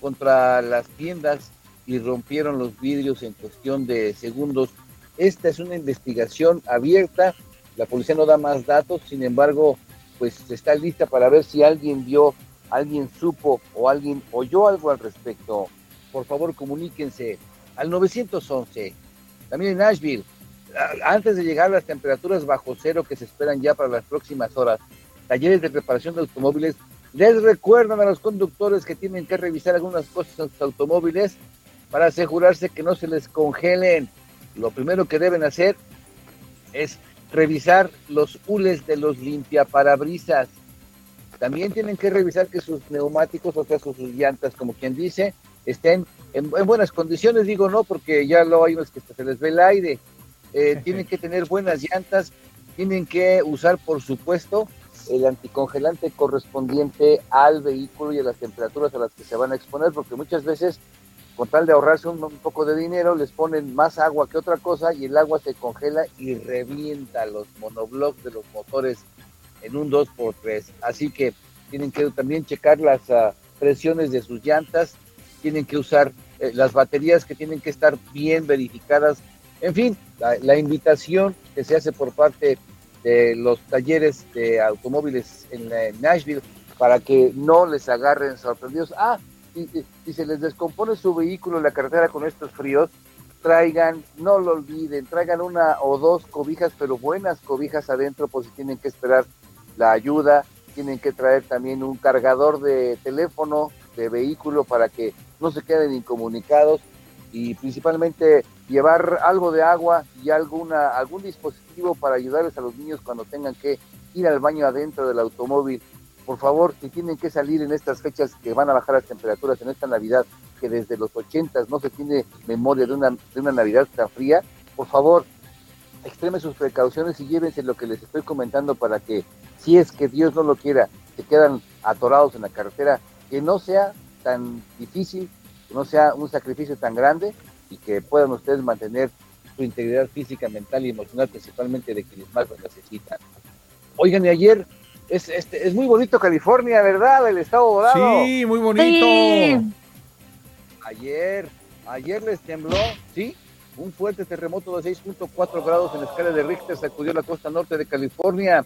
contra las tiendas y rompieron los vidrios en cuestión de segundos. Esta es una investigación abierta, la policía no da más datos, sin embargo, pues está lista para ver si alguien vio, alguien supo o alguien oyó algo al respecto. Por favor, comuníquense al 911. También en Nashville, antes de llegar a las temperaturas bajo cero que se esperan ya para las próximas horas, talleres de reparación de automóviles les recuerdan a los conductores que tienen que revisar algunas cosas en sus automóviles para asegurarse que no se les congelen. Lo primero que deben hacer es revisar los hules de los limpiaparabrisas. También tienen que revisar que sus neumáticos, o sea, sus llantas, como quien dice, estén en, en buenas condiciones. Digo no, porque ya lo hay unos que se les ve el aire. Eh, tienen que tener buenas llantas, tienen que usar, por supuesto, el anticongelante correspondiente al vehículo y a las temperaturas a las que se van a exponer, porque muchas veces, con tal de ahorrarse un, un poco de dinero, les ponen más agua que otra cosa y el agua se congela y revienta los monoblocks de los motores en un 2x3. Así que tienen que también checar las ah, presiones de sus llantas, tienen que usar eh, las baterías que tienen que estar bien verificadas. En fin, la, invitación que se hace por parte de los talleres de automóviles en, Nashville para que no les agarren sorprendidos. Ah, si- si se les descompone su vehículo en la carretera con estos fríos, traigan, no lo olviden, traigan una o dos cobijas, pero buenas cobijas adentro por si tienen que esperar la ayuda, tienen que traer también un cargador de teléfono, de vehículo para que no se queden incomunicados y principalmente llevar algo de agua y alguna algún dispositivo para ayudarles a los niños cuando tengan que ir al baño adentro del automóvil. Por favor, si tienen que salir en estas fechas que van a bajar las temperaturas en esta Navidad, que desde los 80 no se tiene memoria de una, de una Navidad tan fría, por favor, extremen sus precauciones y llévense lo que les estoy comentando para que, si es que Dios no lo quiera, se quedan atorados en la carretera, que no sea tan difícil, que no sea un sacrificio tan grande y que puedan ustedes mantener su integridad física, mental y emocional, principalmente de quienes más lo necesitan. Oigan, y ayer es, este, es muy bonito California, ¿verdad? El estado dorado. Sí, muy bonito. Ayer, ayer les tembló, ¿sí? Un fuerte terremoto de 6.4 grados en la escala de Richter sacudió la costa norte de California.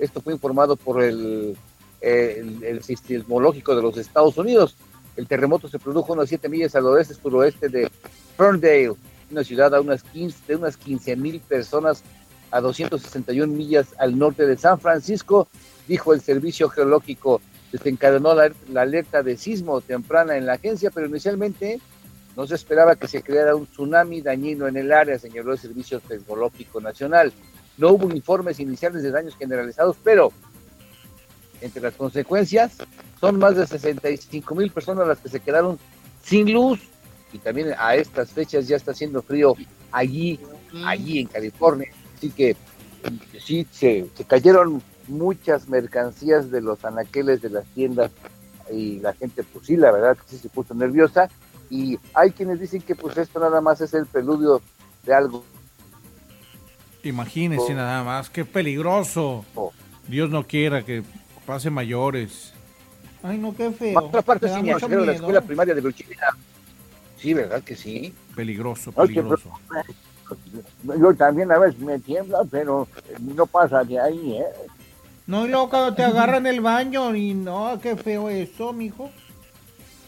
Esto fue informado por el, el, el sismológico de los Estados Unidos. El terremoto se produjo unas 7 millas al oeste suroeste de Ferndale, una ciudad a unas 15, de unas 15 mil personas a 261 millas al norte de San Francisco, dijo el servicio geológico. Desencadenó la, la alerta de sismo temprana en la agencia, pero inicialmente no se esperaba que se creara un tsunami dañino en el área, señaló el Servicio Tecnológico Nacional. No hubo informes iniciales de daños generalizados, pero entre las consecuencias son más de 65 mil personas las que se quedaron sin luz y también a estas fechas ya está haciendo frío allí, allí en California. Así que sí, se, se cayeron muchas mercancías de los anaqueles de las tiendas y la gente, pues sí, la verdad que sí se puso nerviosa. Y hay quienes dicen que pues esto nada más es el preludio de algo. Imagínense nada más, qué peligroso. Dios no quiera que pase mayores. Ay, no, qué feo. Otra parte, de la escuela primaria de Virginia. Sí, ¿verdad que sí? Peligroso, Ay, qué peligroso. Yo también a veces me tiembla, pero no pasa de ahí, ¿eh? No, y luego cuando te agarran el baño y no, qué feo eso, mijo.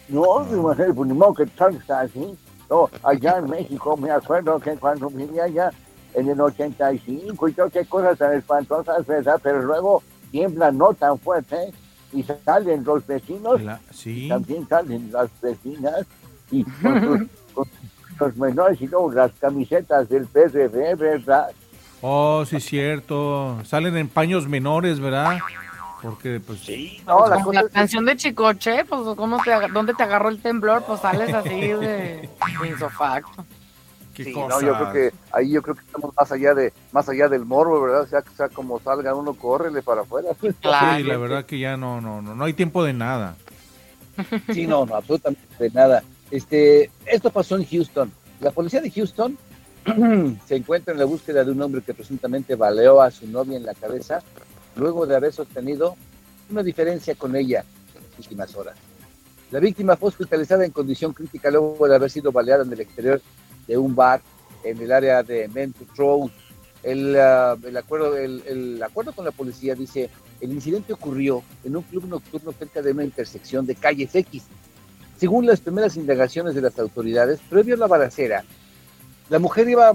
No, mi mujer, pues ni modo que está así. No, allá en México me acuerdo que cuando vivía allá en el 85 y todo qué cosas tan espantosas, ¿verdad? Pero luego tiembla no tan fuerte y salen los vecinos, La- sí. y también salen las vecinas y con sus, *laughs* con los menores y luego las camisetas del PRD, ¿verdad? Oh, sí, cierto. Salen en paños menores, ¿verdad? Porque, pues. Sí, no, la canción de Chicoche, pues ¿cómo te, ¿dónde te agarró el temblor? Pues sales así de *laughs* insofacto. Qué Sí, cosas. no, yo creo que ahí yo creo que estamos más allá de más allá del morbo, ¿verdad? O sea, que sea como salga uno, córrele para afuera. Sí, *laughs* la verdad que ya no, no, no, no hay tiempo de nada. Sí, no, no, absolutamente de nada. Este, esto pasó en Houston. La policía de Houston *clears throat* se encuentra en la búsqueda de un hombre que presuntamente baleó a su novia en la cabeza luego de haber sostenido una diferencia con ella en las últimas horas. La víctima fue hospitalizada en condición crítica luego de haber sido baleada en el exterior de un bar en el área de Road. El, ah, el acuerdo, el, el acuerdo con la policía dice, el incidente ocurrió en un club nocturno cerca de una intersección de calles X. Según las primeras indagaciones de las autoridades, previo a la balacera, la mujer iba,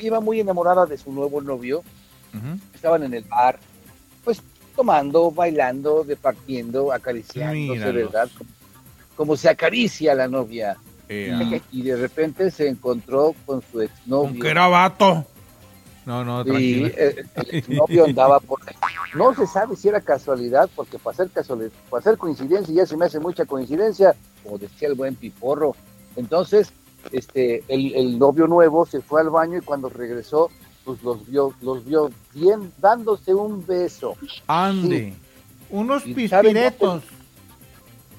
iba muy enamorada de su nuevo novio, estaban en el bar, pues tomando, bailando, departiendo, acariciándose, Míralos. ¿verdad? Como, como se acaricia a la novia. Ea. Y de repente se encontró con su exnovio. Que era vato. No, no, Y tranquilo. eh, el *laughs* novio andaba por ahí. No se sabe si era casualidad, porque para hacer, casualidad, para hacer coincidencia ya se me hace mucha coincidencia, como decía el buen Piporro. Entonces, este, el, el novio nuevo se fue al baño y cuando regresó, pues los vio, los vio bien dándose un beso. Ande. Unos ¿Y pispiretos.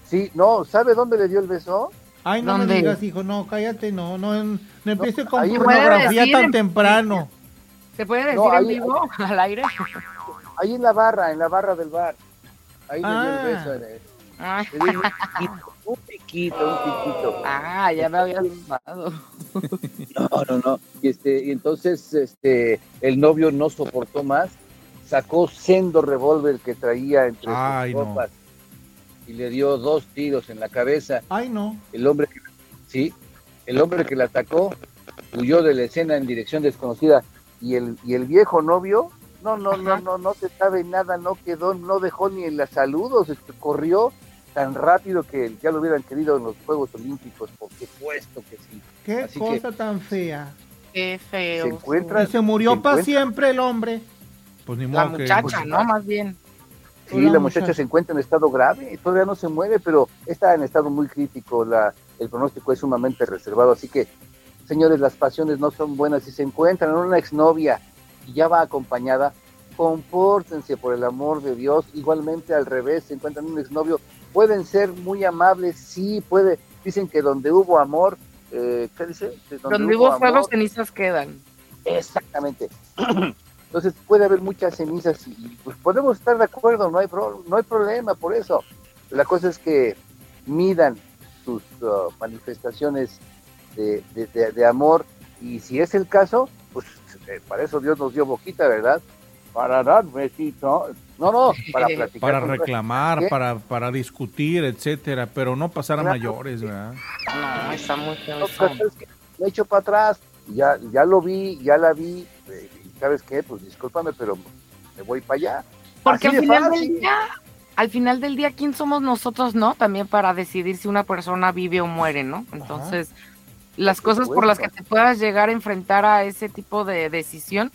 Sí, no, ¿sabe dónde le dio el beso? Ay, no me digas, hijo, no, cállate, no, no, no empieces con ahí pornografía decir tan en- temprano. ¿Se puede decir No, en ahí- vivo al aire? Ahí en la barra, en la barra del bar. Ahí le dio Ah. el beso. eh. Dio un piquito, un piquito, un piquito. ah, ya me había dado. No, no, no. Y, este, y entonces este, el novio no soportó más, sacó sendo revólver que traía entre Ay, sus no. Y le dio dos tiros en la cabeza. Ay, no. El hombre que, sí, el hombre que la atacó huyó de la escena en dirección desconocida y el, y el viejo novio, no, no, no, Ajá. no, no se sabe nada, no quedó, no dejó ni en las saludos, corrió tan rápido que ya lo hubieran querido en los Juegos Olímpicos, por supuesto que sí. Qué Así cosa tan fea. Qué Se feo. encuentra Y se murió se para encuentra- siempre el hombre. Pues ni La modo que- muchacha, pues, ¿no? Más bien. Sí, Hola, la muchacha muchacha. se encuentra en estado grave, todavía no se muere, pero está en estado muy crítico. La, el pronóstico es sumamente reservado. Así que, señores, las pasiones no son buenas. Si se encuentran en una exnovia y ya va acompañada, compórtense por el amor de Dios. Igualmente al revés, se encuentran un exnovio, pueden ser muy amables, sí, puede. Dicen que donde hubo amor, eh, ¿qué dice? Que Donde hubo fuego, cenizas quedan. Exactamente. *clears throat* Entonces puede haber muchas cenizas y pues podemos estar de acuerdo, no hay, pro- no hay problema por eso. La cosa es que midan sus uh, manifestaciones de, de- de- de amor y si es el caso, pues eh, para eso Dios nos dio boquita, ¿verdad? Para dar besito. No, no, para *laughs* platicar. para reclamar, ¿Qué? para, para discutir, etcétera, pero no pasar a Claro. mayores, ¿verdad? No, está muy No, pues, ¿sabes qué? Me echo para atrás, ya, ya lo vi, ya la vi, eh, ¿sabes qué? Pues discúlpame, pero me voy para allá. Porque Así al final fácil. del día, al final del día, ¿quién somos nosotros, no? También para decidir si una persona vive o muere, ¿no? Entonces, las cosas por las que te puedas llegar a enfrentar a ese tipo de decisión,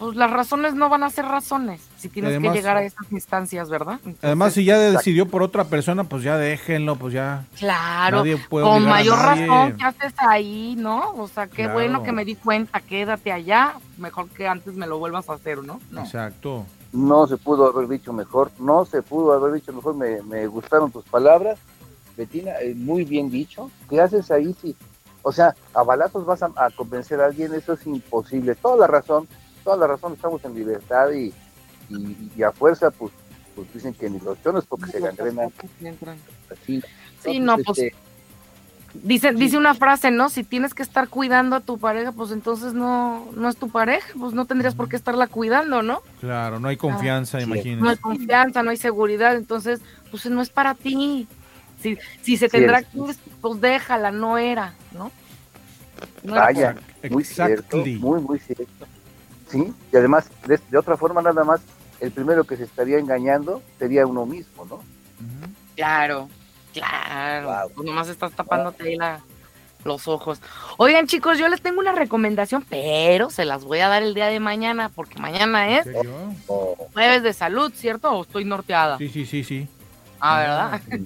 pues las razones no van a ser razones, si tienes Además- que llegar a esas instancias, ¿verdad? Entonces, Además, si ya decidió por otra persona, pues ya déjenlo, pues ya. claro, nadie puede con a mayor nadie. razón, ¿qué haces ahí, no? O sea, qué Claro. bueno que me di cuenta, quédate allá, mejor que antes me lo vuelvas a hacer, ¿no? No. Exacto. No se pudo haber dicho mejor, no se pudo haber dicho mejor, me, me gustaron tus palabras, Betina, eh, muy bien dicho. ¿Qué haces ahí si, o sea, a balazos vas a, a convencer a alguien? Eso es imposible. Toda la razón, toda la razón, estamos en libertad y, y, y a fuerza, pues, pues dicen que ni los chones porque se gangrenan así. Sí, no, pues, este, Dice, dice una frase, ¿no? Si tienes que estar cuidando a tu pareja, pues entonces no, no es tu pareja, pues no tendrías por qué estarla cuidando, ¿no? Claro, no hay confianza, sí. No hay imagínate. confianza, no hay seguridad, entonces, pues no es para ti. Si, si se Sí, tendrá es- que pues déjala, no era, ¿no? No era Vaya, muy cierto, muy, muy cierto. Sí, y además, de, de otra forma, nada más, el primero que se estaría engañando sería uno mismo, ¿no? Claro, claro. Wow. Pues nomás estás tapándote ahí la, los ojos. Oigan, chicos, yo les tengo una recomendación, pero se las voy a dar el día de mañana, porque mañana es jueves de salud, ¿cierto? ¿O estoy norteada? Sí, sí, sí, sí. Ah, ¿verdad? *laughs* ¿De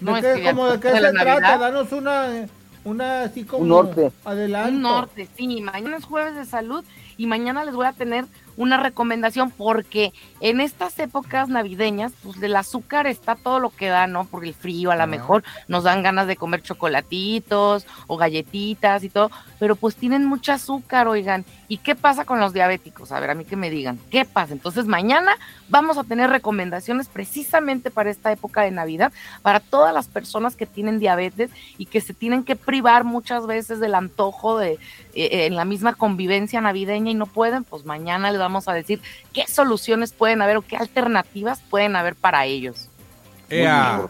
No, es qué, que ya como de qué de la se trata? Navidad. Danos una, una así como Un norte. adelanto. Un norte, sí. Mañana es jueves de salud y mañana les voy a tener una recomendación porque en estas épocas navideñas, pues del azúcar está todo lo que da, ¿no? Por el frío, a lo mejor nos dan ganas de comer chocolatitos o galletitas y todo, pero pues tienen mucho azúcar, oigan. ¿Y qué pasa con los diabéticos? A ver, a mí que me digan, ¿qué pasa? Entonces mañana vamos a tener recomendaciones precisamente para esta época de Navidad, para todas las personas que tienen diabetes y que se tienen que privar muchas veces del antojo de eh, en la misma convivencia navideña y no pueden, pues mañana les vamos a decir qué soluciones pueden haber o qué alternativas pueden haber para ellos. Ea,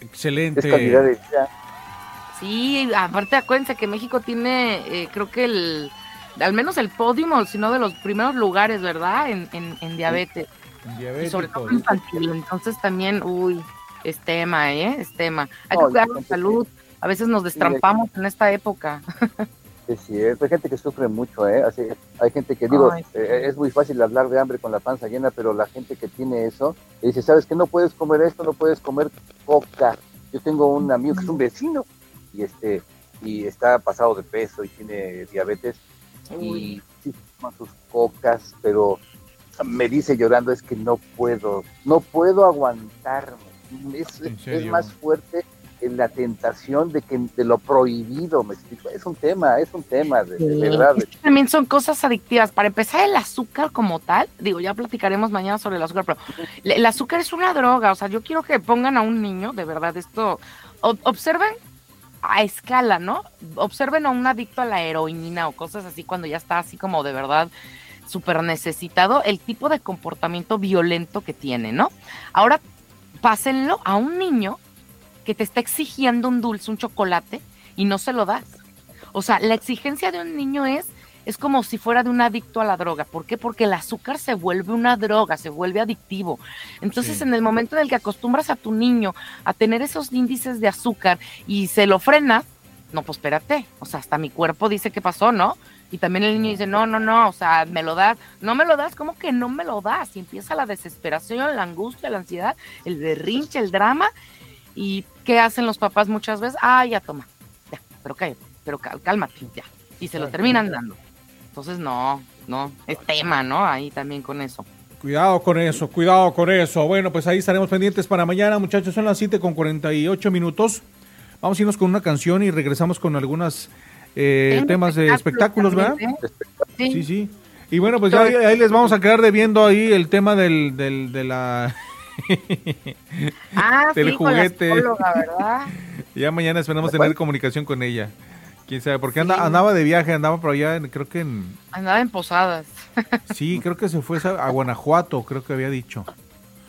excelente. de. Sí, aparte acuérdense que México tiene, eh, creo que el, al menos el podio, sino de los primeros lugares, ¿verdad? En, en, en diabetes. Y sobre todo infantil. Entonces también, uy, es tema, ¿eh? Es tema. Hay No, que cuidar la salud. A veces nos destrampamos en esta época. *laughs* es cierto. Hay gente que sufre mucho, ¿eh? Así, hay gente que, digo, Ay, sí. eh, es muy fácil hablar de hambre con la panza llena, pero la gente que tiene eso, le dice, ¿sabes que No puedes comer esto, no puedes comer coca. Yo tengo un amigo que es un vecino y este y está pasado de peso y tiene diabetes y sí toma sus cocas, pero me dice llorando es que no puedo, no puedo aguantarme. Es, más fuerte en la tentación de que de lo prohibido, me explico. Es un tema, es un tema de, de verdad. Es que también son cosas adictivas. Para empezar, el azúcar como tal, digo, ya platicaremos mañana sobre el azúcar, pero el azúcar es una droga. O sea, yo quiero que pongan a un niño, de verdad, esto, ob- observen a escala, ¿no? Observen a un adicto a la heroína o cosas así cuando ya está así como de verdad súper necesitado, el tipo de comportamiento violento que tiene, ¿no? Ahora, pásenlo a un niño que te está exigiendo un dulce, un chocolate, y no se lo das. O sea, la exigencia de un niño es, es como si fuera de un adicto a la droga. ¿Por qué? Porque el azúcar se vuelve una droga, se vuelve adictivo. Entonces, Sí. en el momento en el que acostumbras a tu niño a tener esos índices de azúcar y se lo frenas, no, pues espérate. O sea, hasta mi cuerpo dice qué pasó, ¿no? Y también el niño dice, no, no, no, o sea, me lo das, no me lo das, ¿cómo que no me lo das? Y empieza la desesperación, la angustia, la ansiedad, el berrinche, el drama. ¿Y qué hacen los papás muchas veces? Ah, ya toma, ya, pero cállate, pero cálmate, ya. Y se lo terminan dando. Entonces, no, no, es tema, ¿no? Ahí también con eso. Cuidado con eso, cuidado con eso. Bueno, pues ahí estaremos pendientes para mañana, muchachos. Son las 7 con 48 minutos. Vamos a irnos con una canción y regresamos con algunos Tengo temas de espectáculos, ¿verdad? ¿eh? Sí. Sí, sí. Y bueno, pues ya ahí, ahí les vamos a quedar debiendo ahí el tema del, del, de la... Ah, *laughs* del sí, con la juguete. psicóloga, ¿verdad? *laughs* ya mañana esperamos tener comunicación con ella. Quién sabe, porque anda, andaba de viaje, andaba por allá, en- creo que en... Andaba en posadas. *laughs* Sí, creo que se fue a Guanajuato, creo que había dicho.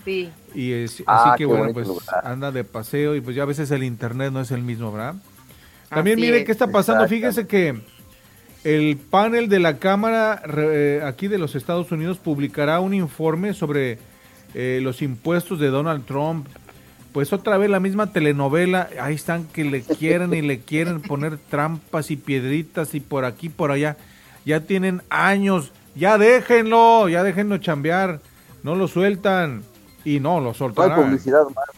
Sí. Y es, Ah, así que qué bueno, pues lugar. anda de paseo y pues ya a veces el internet no es el mismo, ¿verdad? También Así mire es. qué está pasando, fíjese que el panel de la Cámara eh, aquí de los Estados Unidos publicará un informe sobre eh, los impuestos de Donald Trump. Pues otra vez la misma telenovela, ahí están que le quieren y le quieren poner trampas y piedritas y por aquí, por allá. Ya tienen años, ya déjenlo, ya déjenlo chambear, no lo sueltan y no lo No hay soltarán. publicidad mala.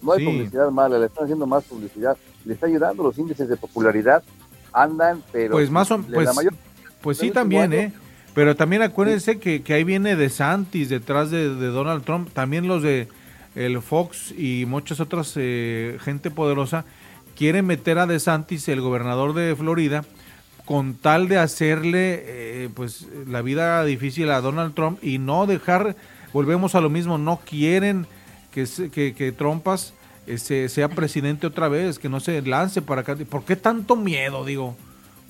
No hay Sí. publicidad mala, le están haciendo más publicidad. Le está ayudando, los índices de popularidad andan, pero... Pues más o la pues, mayor- pues sí también. ¿eh? Pero también acuérdense que, que ahí viene de Santis detrás de, Donald Trump, también los de el Fox y muchas otras eh, gente poderosa quieren meter a DeSantis, el gobernador de Florida, con tal de hacerle eh, pues la vida difícil a Donald Trump y no dejar, volvemos a lo mismo, no quieren que, que, que Trumpas eh, se- sea presidente otra vez, que no se lance para acá. ¿Por qué tanto miedo, digo?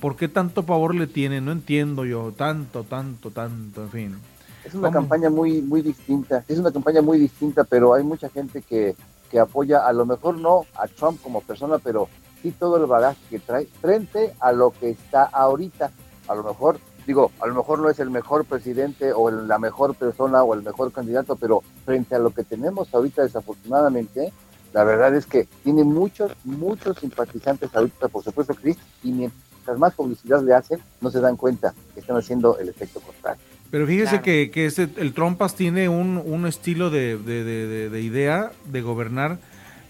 ¿Por qué tanto pavor le tienen? No entiendo yo, tanto, tanto, tanto, en fin. Es una campaña muy, muy distinta, es una campaña muy distinta, pero hay mucha gente que, que apoya, a lo mejor no a Trump como persona, pero sí todo el bagaje que trae frente a lo que está ahorita. A lo mejor, digo, a lo mejor no es el mejor presidente o el- la mejor persona o el mejor candidato, pero frente a lo que tenemos ahorita, desafortunadamente, la verdad es que tiene muchos, muchos simpatizantes ahorita, por supuesto sí, y mientras más publicidad le hacen, no se dan cuenta que están haciendo el efecto contrario. Pero fíjese Claro. que, que ese- el Trumpas tiene un, un estilo de, de- de- de- de idea de gobernar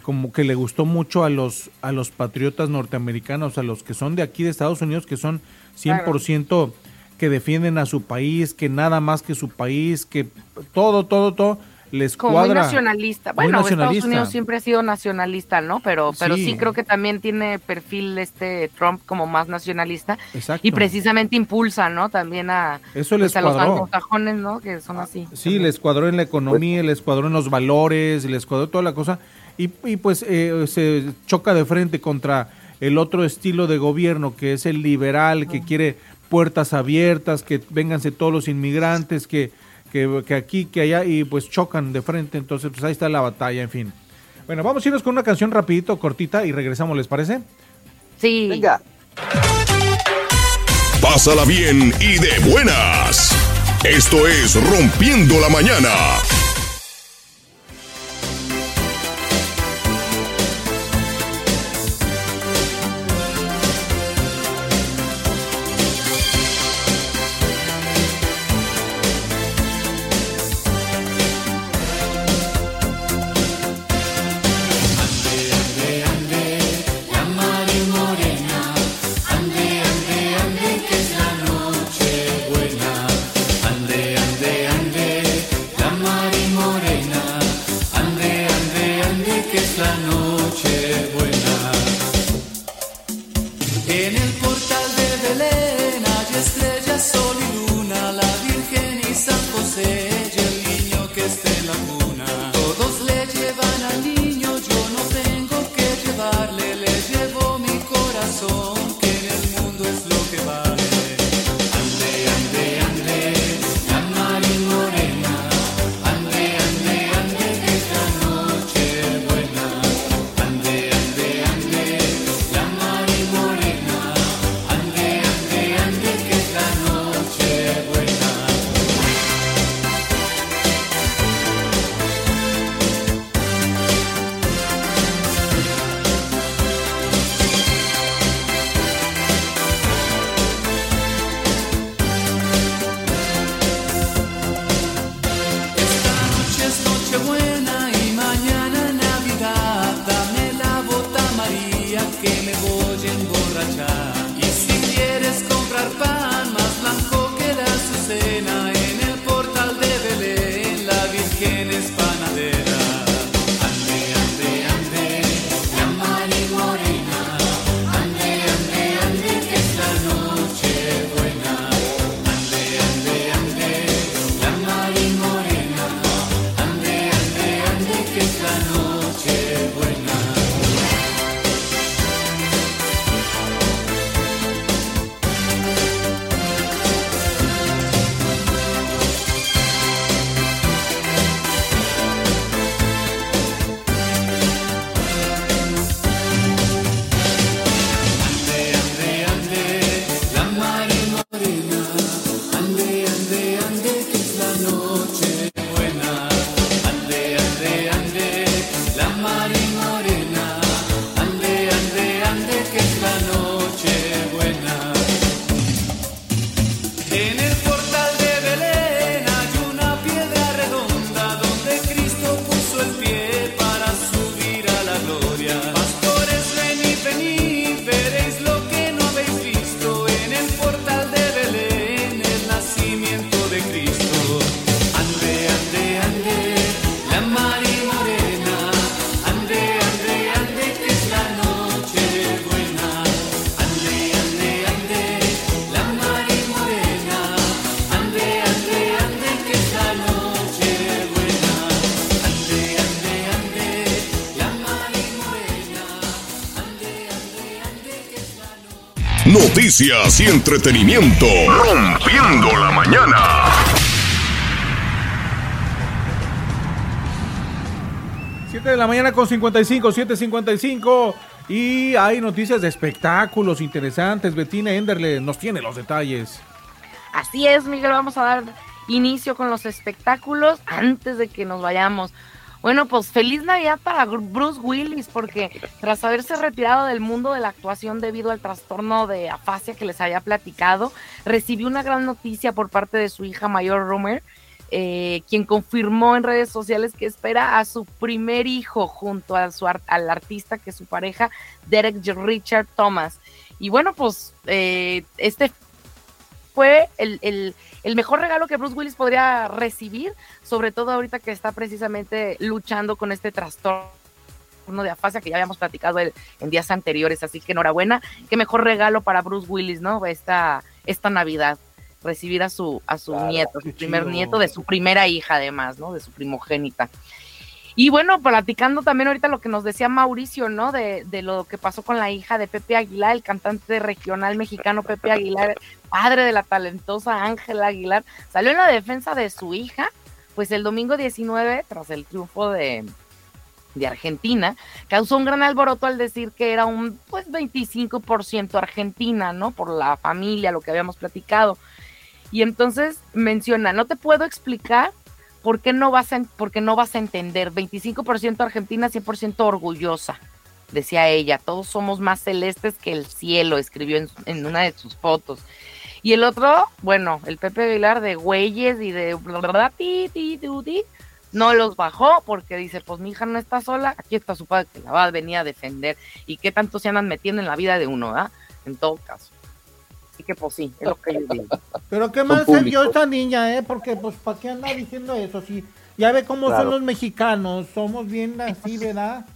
como que le gustó mucho a los, a los patriotas norteamericanos, a los que son de aquí de Estados Unidos, que son 100% que defienden a su país, que nada más que su país, que todo, todo, todo les Como muy nacionalista. Muy Bueno, nacionalista. Estados Unidos siempre ha sido nacionalista, ¿no? Pero, pero Sí. sí. creo que también tiene perfil este Trump como más nacionalista Exacto. y precisamente impulsa, ¿no? También a, Eso les pues, a los anglosajones, ¿no? Que son así. Sí, les cuadró en la economía, les cuadró en los valores, les cuadró toda la cosa. Y, y pues eh, se choca de frente contra el otro estilo de gobierno, que es el liberal, que quiere puertas abiertas, que vénganse todos los inmigrantes, que, que, que aquí, que allá, y pues chocan de frente. Entonces, pues ahí está la batalla, en fin. Bueno, vamos a irnos con una canción rapidito, cortita, y regresamos, ¿les parece? Sí. Venga. Pásala bien y de buenas. Esto es Rompiendo la Mañana. Noticias y entretenimiento. Rompiendo la mañana. Siete de la mañana con 55, 7.55. Y hay noticias de espectáculos interesantes. Betina Enderle nos tiene los detalles. Así es, Miguel, vamos a dar inicio con los espectáculos antes de que nos vayamos. Bueno, pues feliz Navidad para Bruce Willis, porque tras haberse retirado del mundo de la actuación debido al trastorno de afasia que les había platicado, recibió una gran noticia por parte de su hija mayor, Romer, eh, quien confirmó en redes sociales que espera a su primer hijo junto a su al artista que es su pareja, Derek Richard Thomas. Y bueno, pues eh, este fue el, el- el mejor regalo que Bruce Willis podría recibir, sobre todo ahorita que está precisamente luchando con este trastorno de afasia que ya habíamos platicado el- en días anteriores, así que enhorabuena, qué mejor regalo para Bruce Willis, ¿no? Esta, esta Navidad, recibir a su, a su Claro, nieto, su primer chido. nieto de su primera hija además, ¿no? De su primogénita. Y bueno, platicando también ahorita lo que nos decía Mauricio, ¿no? De, de lo que pasó con la hija de Pepe Aguilar, el cantante regional mexicano Pepe Aguilar, padre de la talentosa Ángela Aguilar, salió en la defensa de su hija, pues el domingo 19, tras el triunfo de, de Argentina, causó un gran alboroto al decir que era un pues 25% Argentina, ¿no? Por la familia, lo que habíamos platicado. Y entonces menciona, no te puedo explicar por qué no vas a, en- por qué no vas a entender. 25% Argentina, 100% orgullosa, decía ella. Todos somos más celestes que el cielo, escribió en, una de sus fotos. Y el otro, bueno, el Pepe Aguilar de güeyes y de bla, ti, ti, no los bajó porque dice, pues mi hija no está sola, aquí está su padre que la va a venir a defender. Y qué tanto se andan metiendo en la vida de uno, ¿ah? En todo caso. Así que pues sí, es lo que yo digo. *laughs* Pero qué mal ser yo públicos. esta niña, ¿eh? Porque, pues, ¿para qué anda diciendo eso? Si ya ve cómo Claro. son los mexicanos, somos bien así, *laughs* ¿verdad?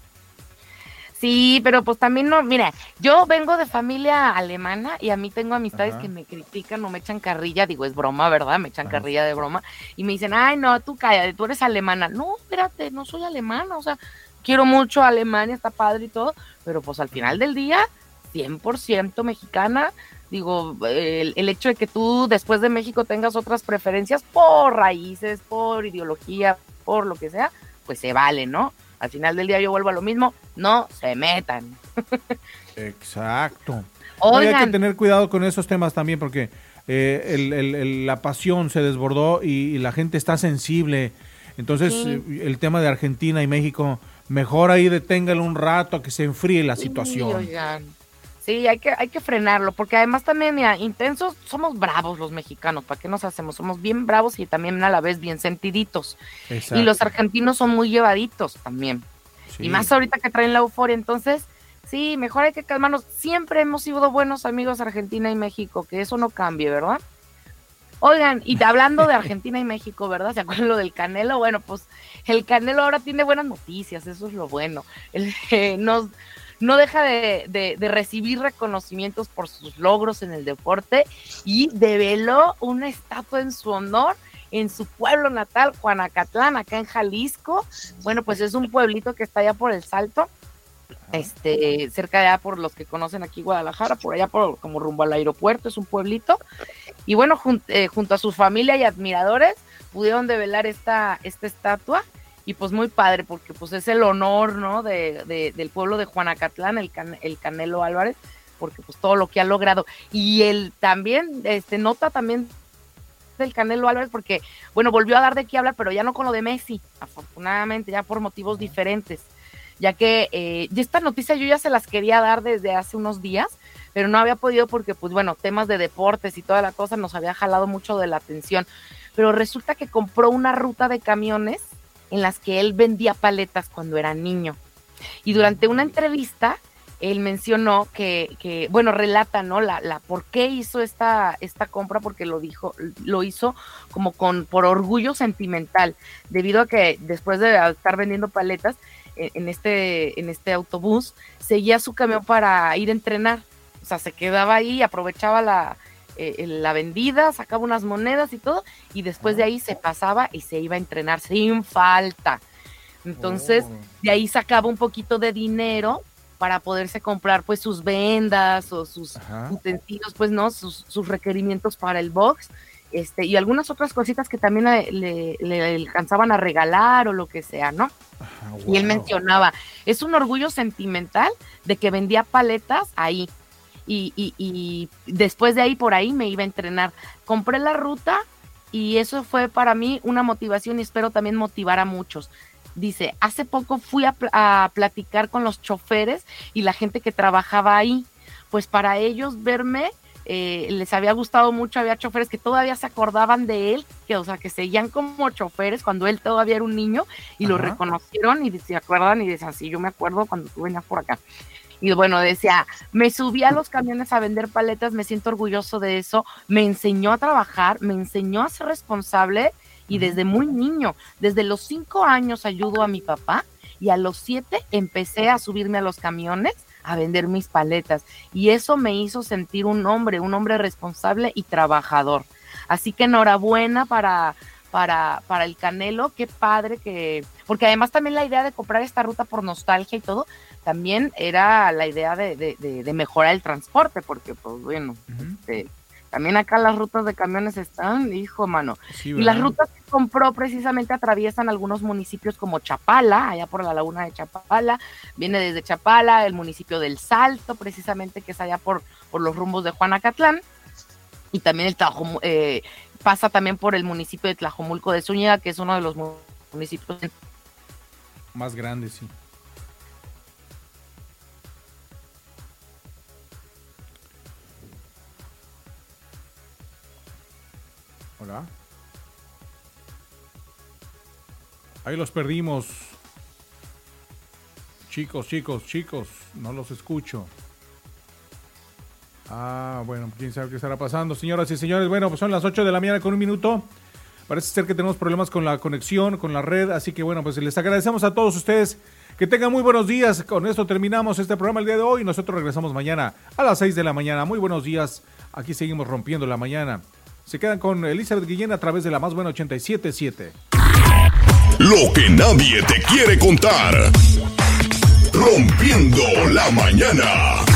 Sí, pero pues también no, mira, yo vengo de familia alemana y a mí tengo amistades Ajá. que me critican o me echan carrilla, digo, es broma, ¿verdad? Me echan carrilla de broma y me dicen, ay, no, tú cállate, tú eres alemana. No, espérate, no soy alemana, o sea, quiero mucho a Alemania, está padre y todo, pero pues al final del día, 100% mexicana. Digo, el, el hecho de que tú después de México tengas otras preferencias por raíces, por ideología, por lo que sea, pues se vale, ¿no? Al final del día yo vuelvo a lo mismo, no se metan. *laughs* Exacto. No, y hay que Oigan, tener cuidado con esos temas también porque eh, el- la pasión se desbordó y, y la gente está sensible. Entonces, Sí. eh, el tema de Argentina y México, mejor ahí deténgalo un rato a que se enfríe la Sí, situación. oigan. Sí, hay que, hay que frenarlo, porque además también, mira, intensos, somos bravos los mexicanos, ¿para qué nos hacemos? Somos bien bravos y también a la vez bien sentiditos. Exacto. Y los argentinos son muy llevaditos también. Sí. Y más ahorita que traen la euforia, entonces, sí, mejor hay que calmarnos. Siempre hemos sido buenos amigos Argentina y México, que eso no cambie, ¿verdad? Oigan, y *laughs* hablando de Argentina y México, ¿verdad? ¿Se acuerdan lo del Canelo? Bueno, pues el Canelo ahora tiene buenas noticias, eso es lo bueno. Él, eh, nos, no deja de, de- de recibir reconocimientos por sus logros en el deporte y develó una estatua en su honor en su pueblo natal, Juanacatlán, acá en Jalisco. Bueno, pues es un pueblito que está allá por el Salto, este, cerca de allá por los que conocen aquí Guadalajara, por allá por como rumbo al aeropuerto, es un pueblito. Y bueno, eh, junto a su familia y admiradores pudieron develar esta, esta estatua y pues muy padre porque pues es el honor, ¿no? De, de- del pueblo de Juanacatlán, el, Can- el Canelo Álvarez, porque pues todo lo que ha logrado. Y él también, este, nota también del Canelo Álvarez porque, bueno, volvió a dar de qué hablar, pero ya no con lo de Messi, afortunadamente, ya por motivos diferentes, ya que eh, y esta noticia yo ya se las quería dar desde hace unos días, pero no había podido porque, pues bueno, temas de deportes y toda la cosa nos había jalado mucho de la atención, pero resulta que compró una ruta de camiones en las que él vendía paletas cuando era niño. Y durante una entrevista, él mencionó que, que bueno, relata, ¿no? La, la por qué hizo esta, esta compra, porque lo dijo, lo hizo como con, por orgullo sentimental, debido a que después de estar vendiendo paletas en, en este, en este autobús, seguía su camión para ir a entrenar. O sea, se quedaba ahí, aprovechaba la, eh, la vendida, sacaba unas monedas y todo, y después de ahí se pasaba y se iba a entrenar sin falta. Entonces, de ahí sacaba un poquito de dinero para poderse comprar pues sus vendas o sus Ajá. utensilios, pues no, sus, sus requerimientos para el box, este, y algunas otras cositas que también le, le- le alcanzaban a regalar o lo que sea, ¿no? Ah, Y él mencionaba, es un orgullo sentimental de que vendía paletas ahí. Y, y- y después de ahí, por ahí me iba a entrenar. Compré la ruta y eso fue para mí una motivación y espero también motivar a muchos. Dice, hace poco fui a, pl- a platicar con los choferes y la gente que trabajaba ahí. Pues para ellos verme eh, les había gustado mucho, había choferes que todavía se acordaban de él, que o sea, que seguían como choferes cuando él todavía era un niño y lo reconocieron y se acuerdan y decían, sí, yo me acuerdo cuando tú venías por acá. Y bueno, decía, me subí a los camiones a vender paletas, me siento orgulloso de eso, me enseñó a trabajar, me enseñó a ser responsable y desde muy niño, desde los cinco años ayudo a mi papá y a los siete empecé a subirme a los camiones a vender mis paletas y eso me hizo sentir un hombre, un hombre responsable y trabajador. Así que enhorabuena para, para, para el Canelo, qué padre que, porque además también la idea de comprar esta ruta por nostalgia y todo, también era la idea de, de- de- de mejorar el transporte, porque pues bueno, este, también acá las rutas de camiones están, hijo mano, Sí, y las rutas que compró precisamente atraviesan algunos municipios como Chapala, allá por la laguna de Chapala, viene desde Chapala, el municipio del Salto, precisamente que es allá por, por los rumbos de Juanacatlán, y también el Tlajom- eh, pasa también por el municipio de Tlajomulco de Zúñiga, que es uno de los mu- municipios Más grande, sí. Hola. Ahí los perdimos. Chicos, chicos, chicos, no los escucho. Ah, bueno, quién sabe qué estará pasando. Señoras y señores, bueno, pues son las 8 de la mañana con un minuto. Parece ser que tenemos problemas con la conexión, con la red, así que bueno, pues les agradecemos a todos ustedes Que tengan muy buenos días. Con esto terminamos este programa el día de hoy. Nosotros regresamos mañana a las 6 de la mañana. Muy buenos días. Aquí seguimos rompiendo la mañana. Se quedan con Elizabeth Guillén a través de la más buena 877. Lo que nadie te quiere contar. Rompiendo la mañana.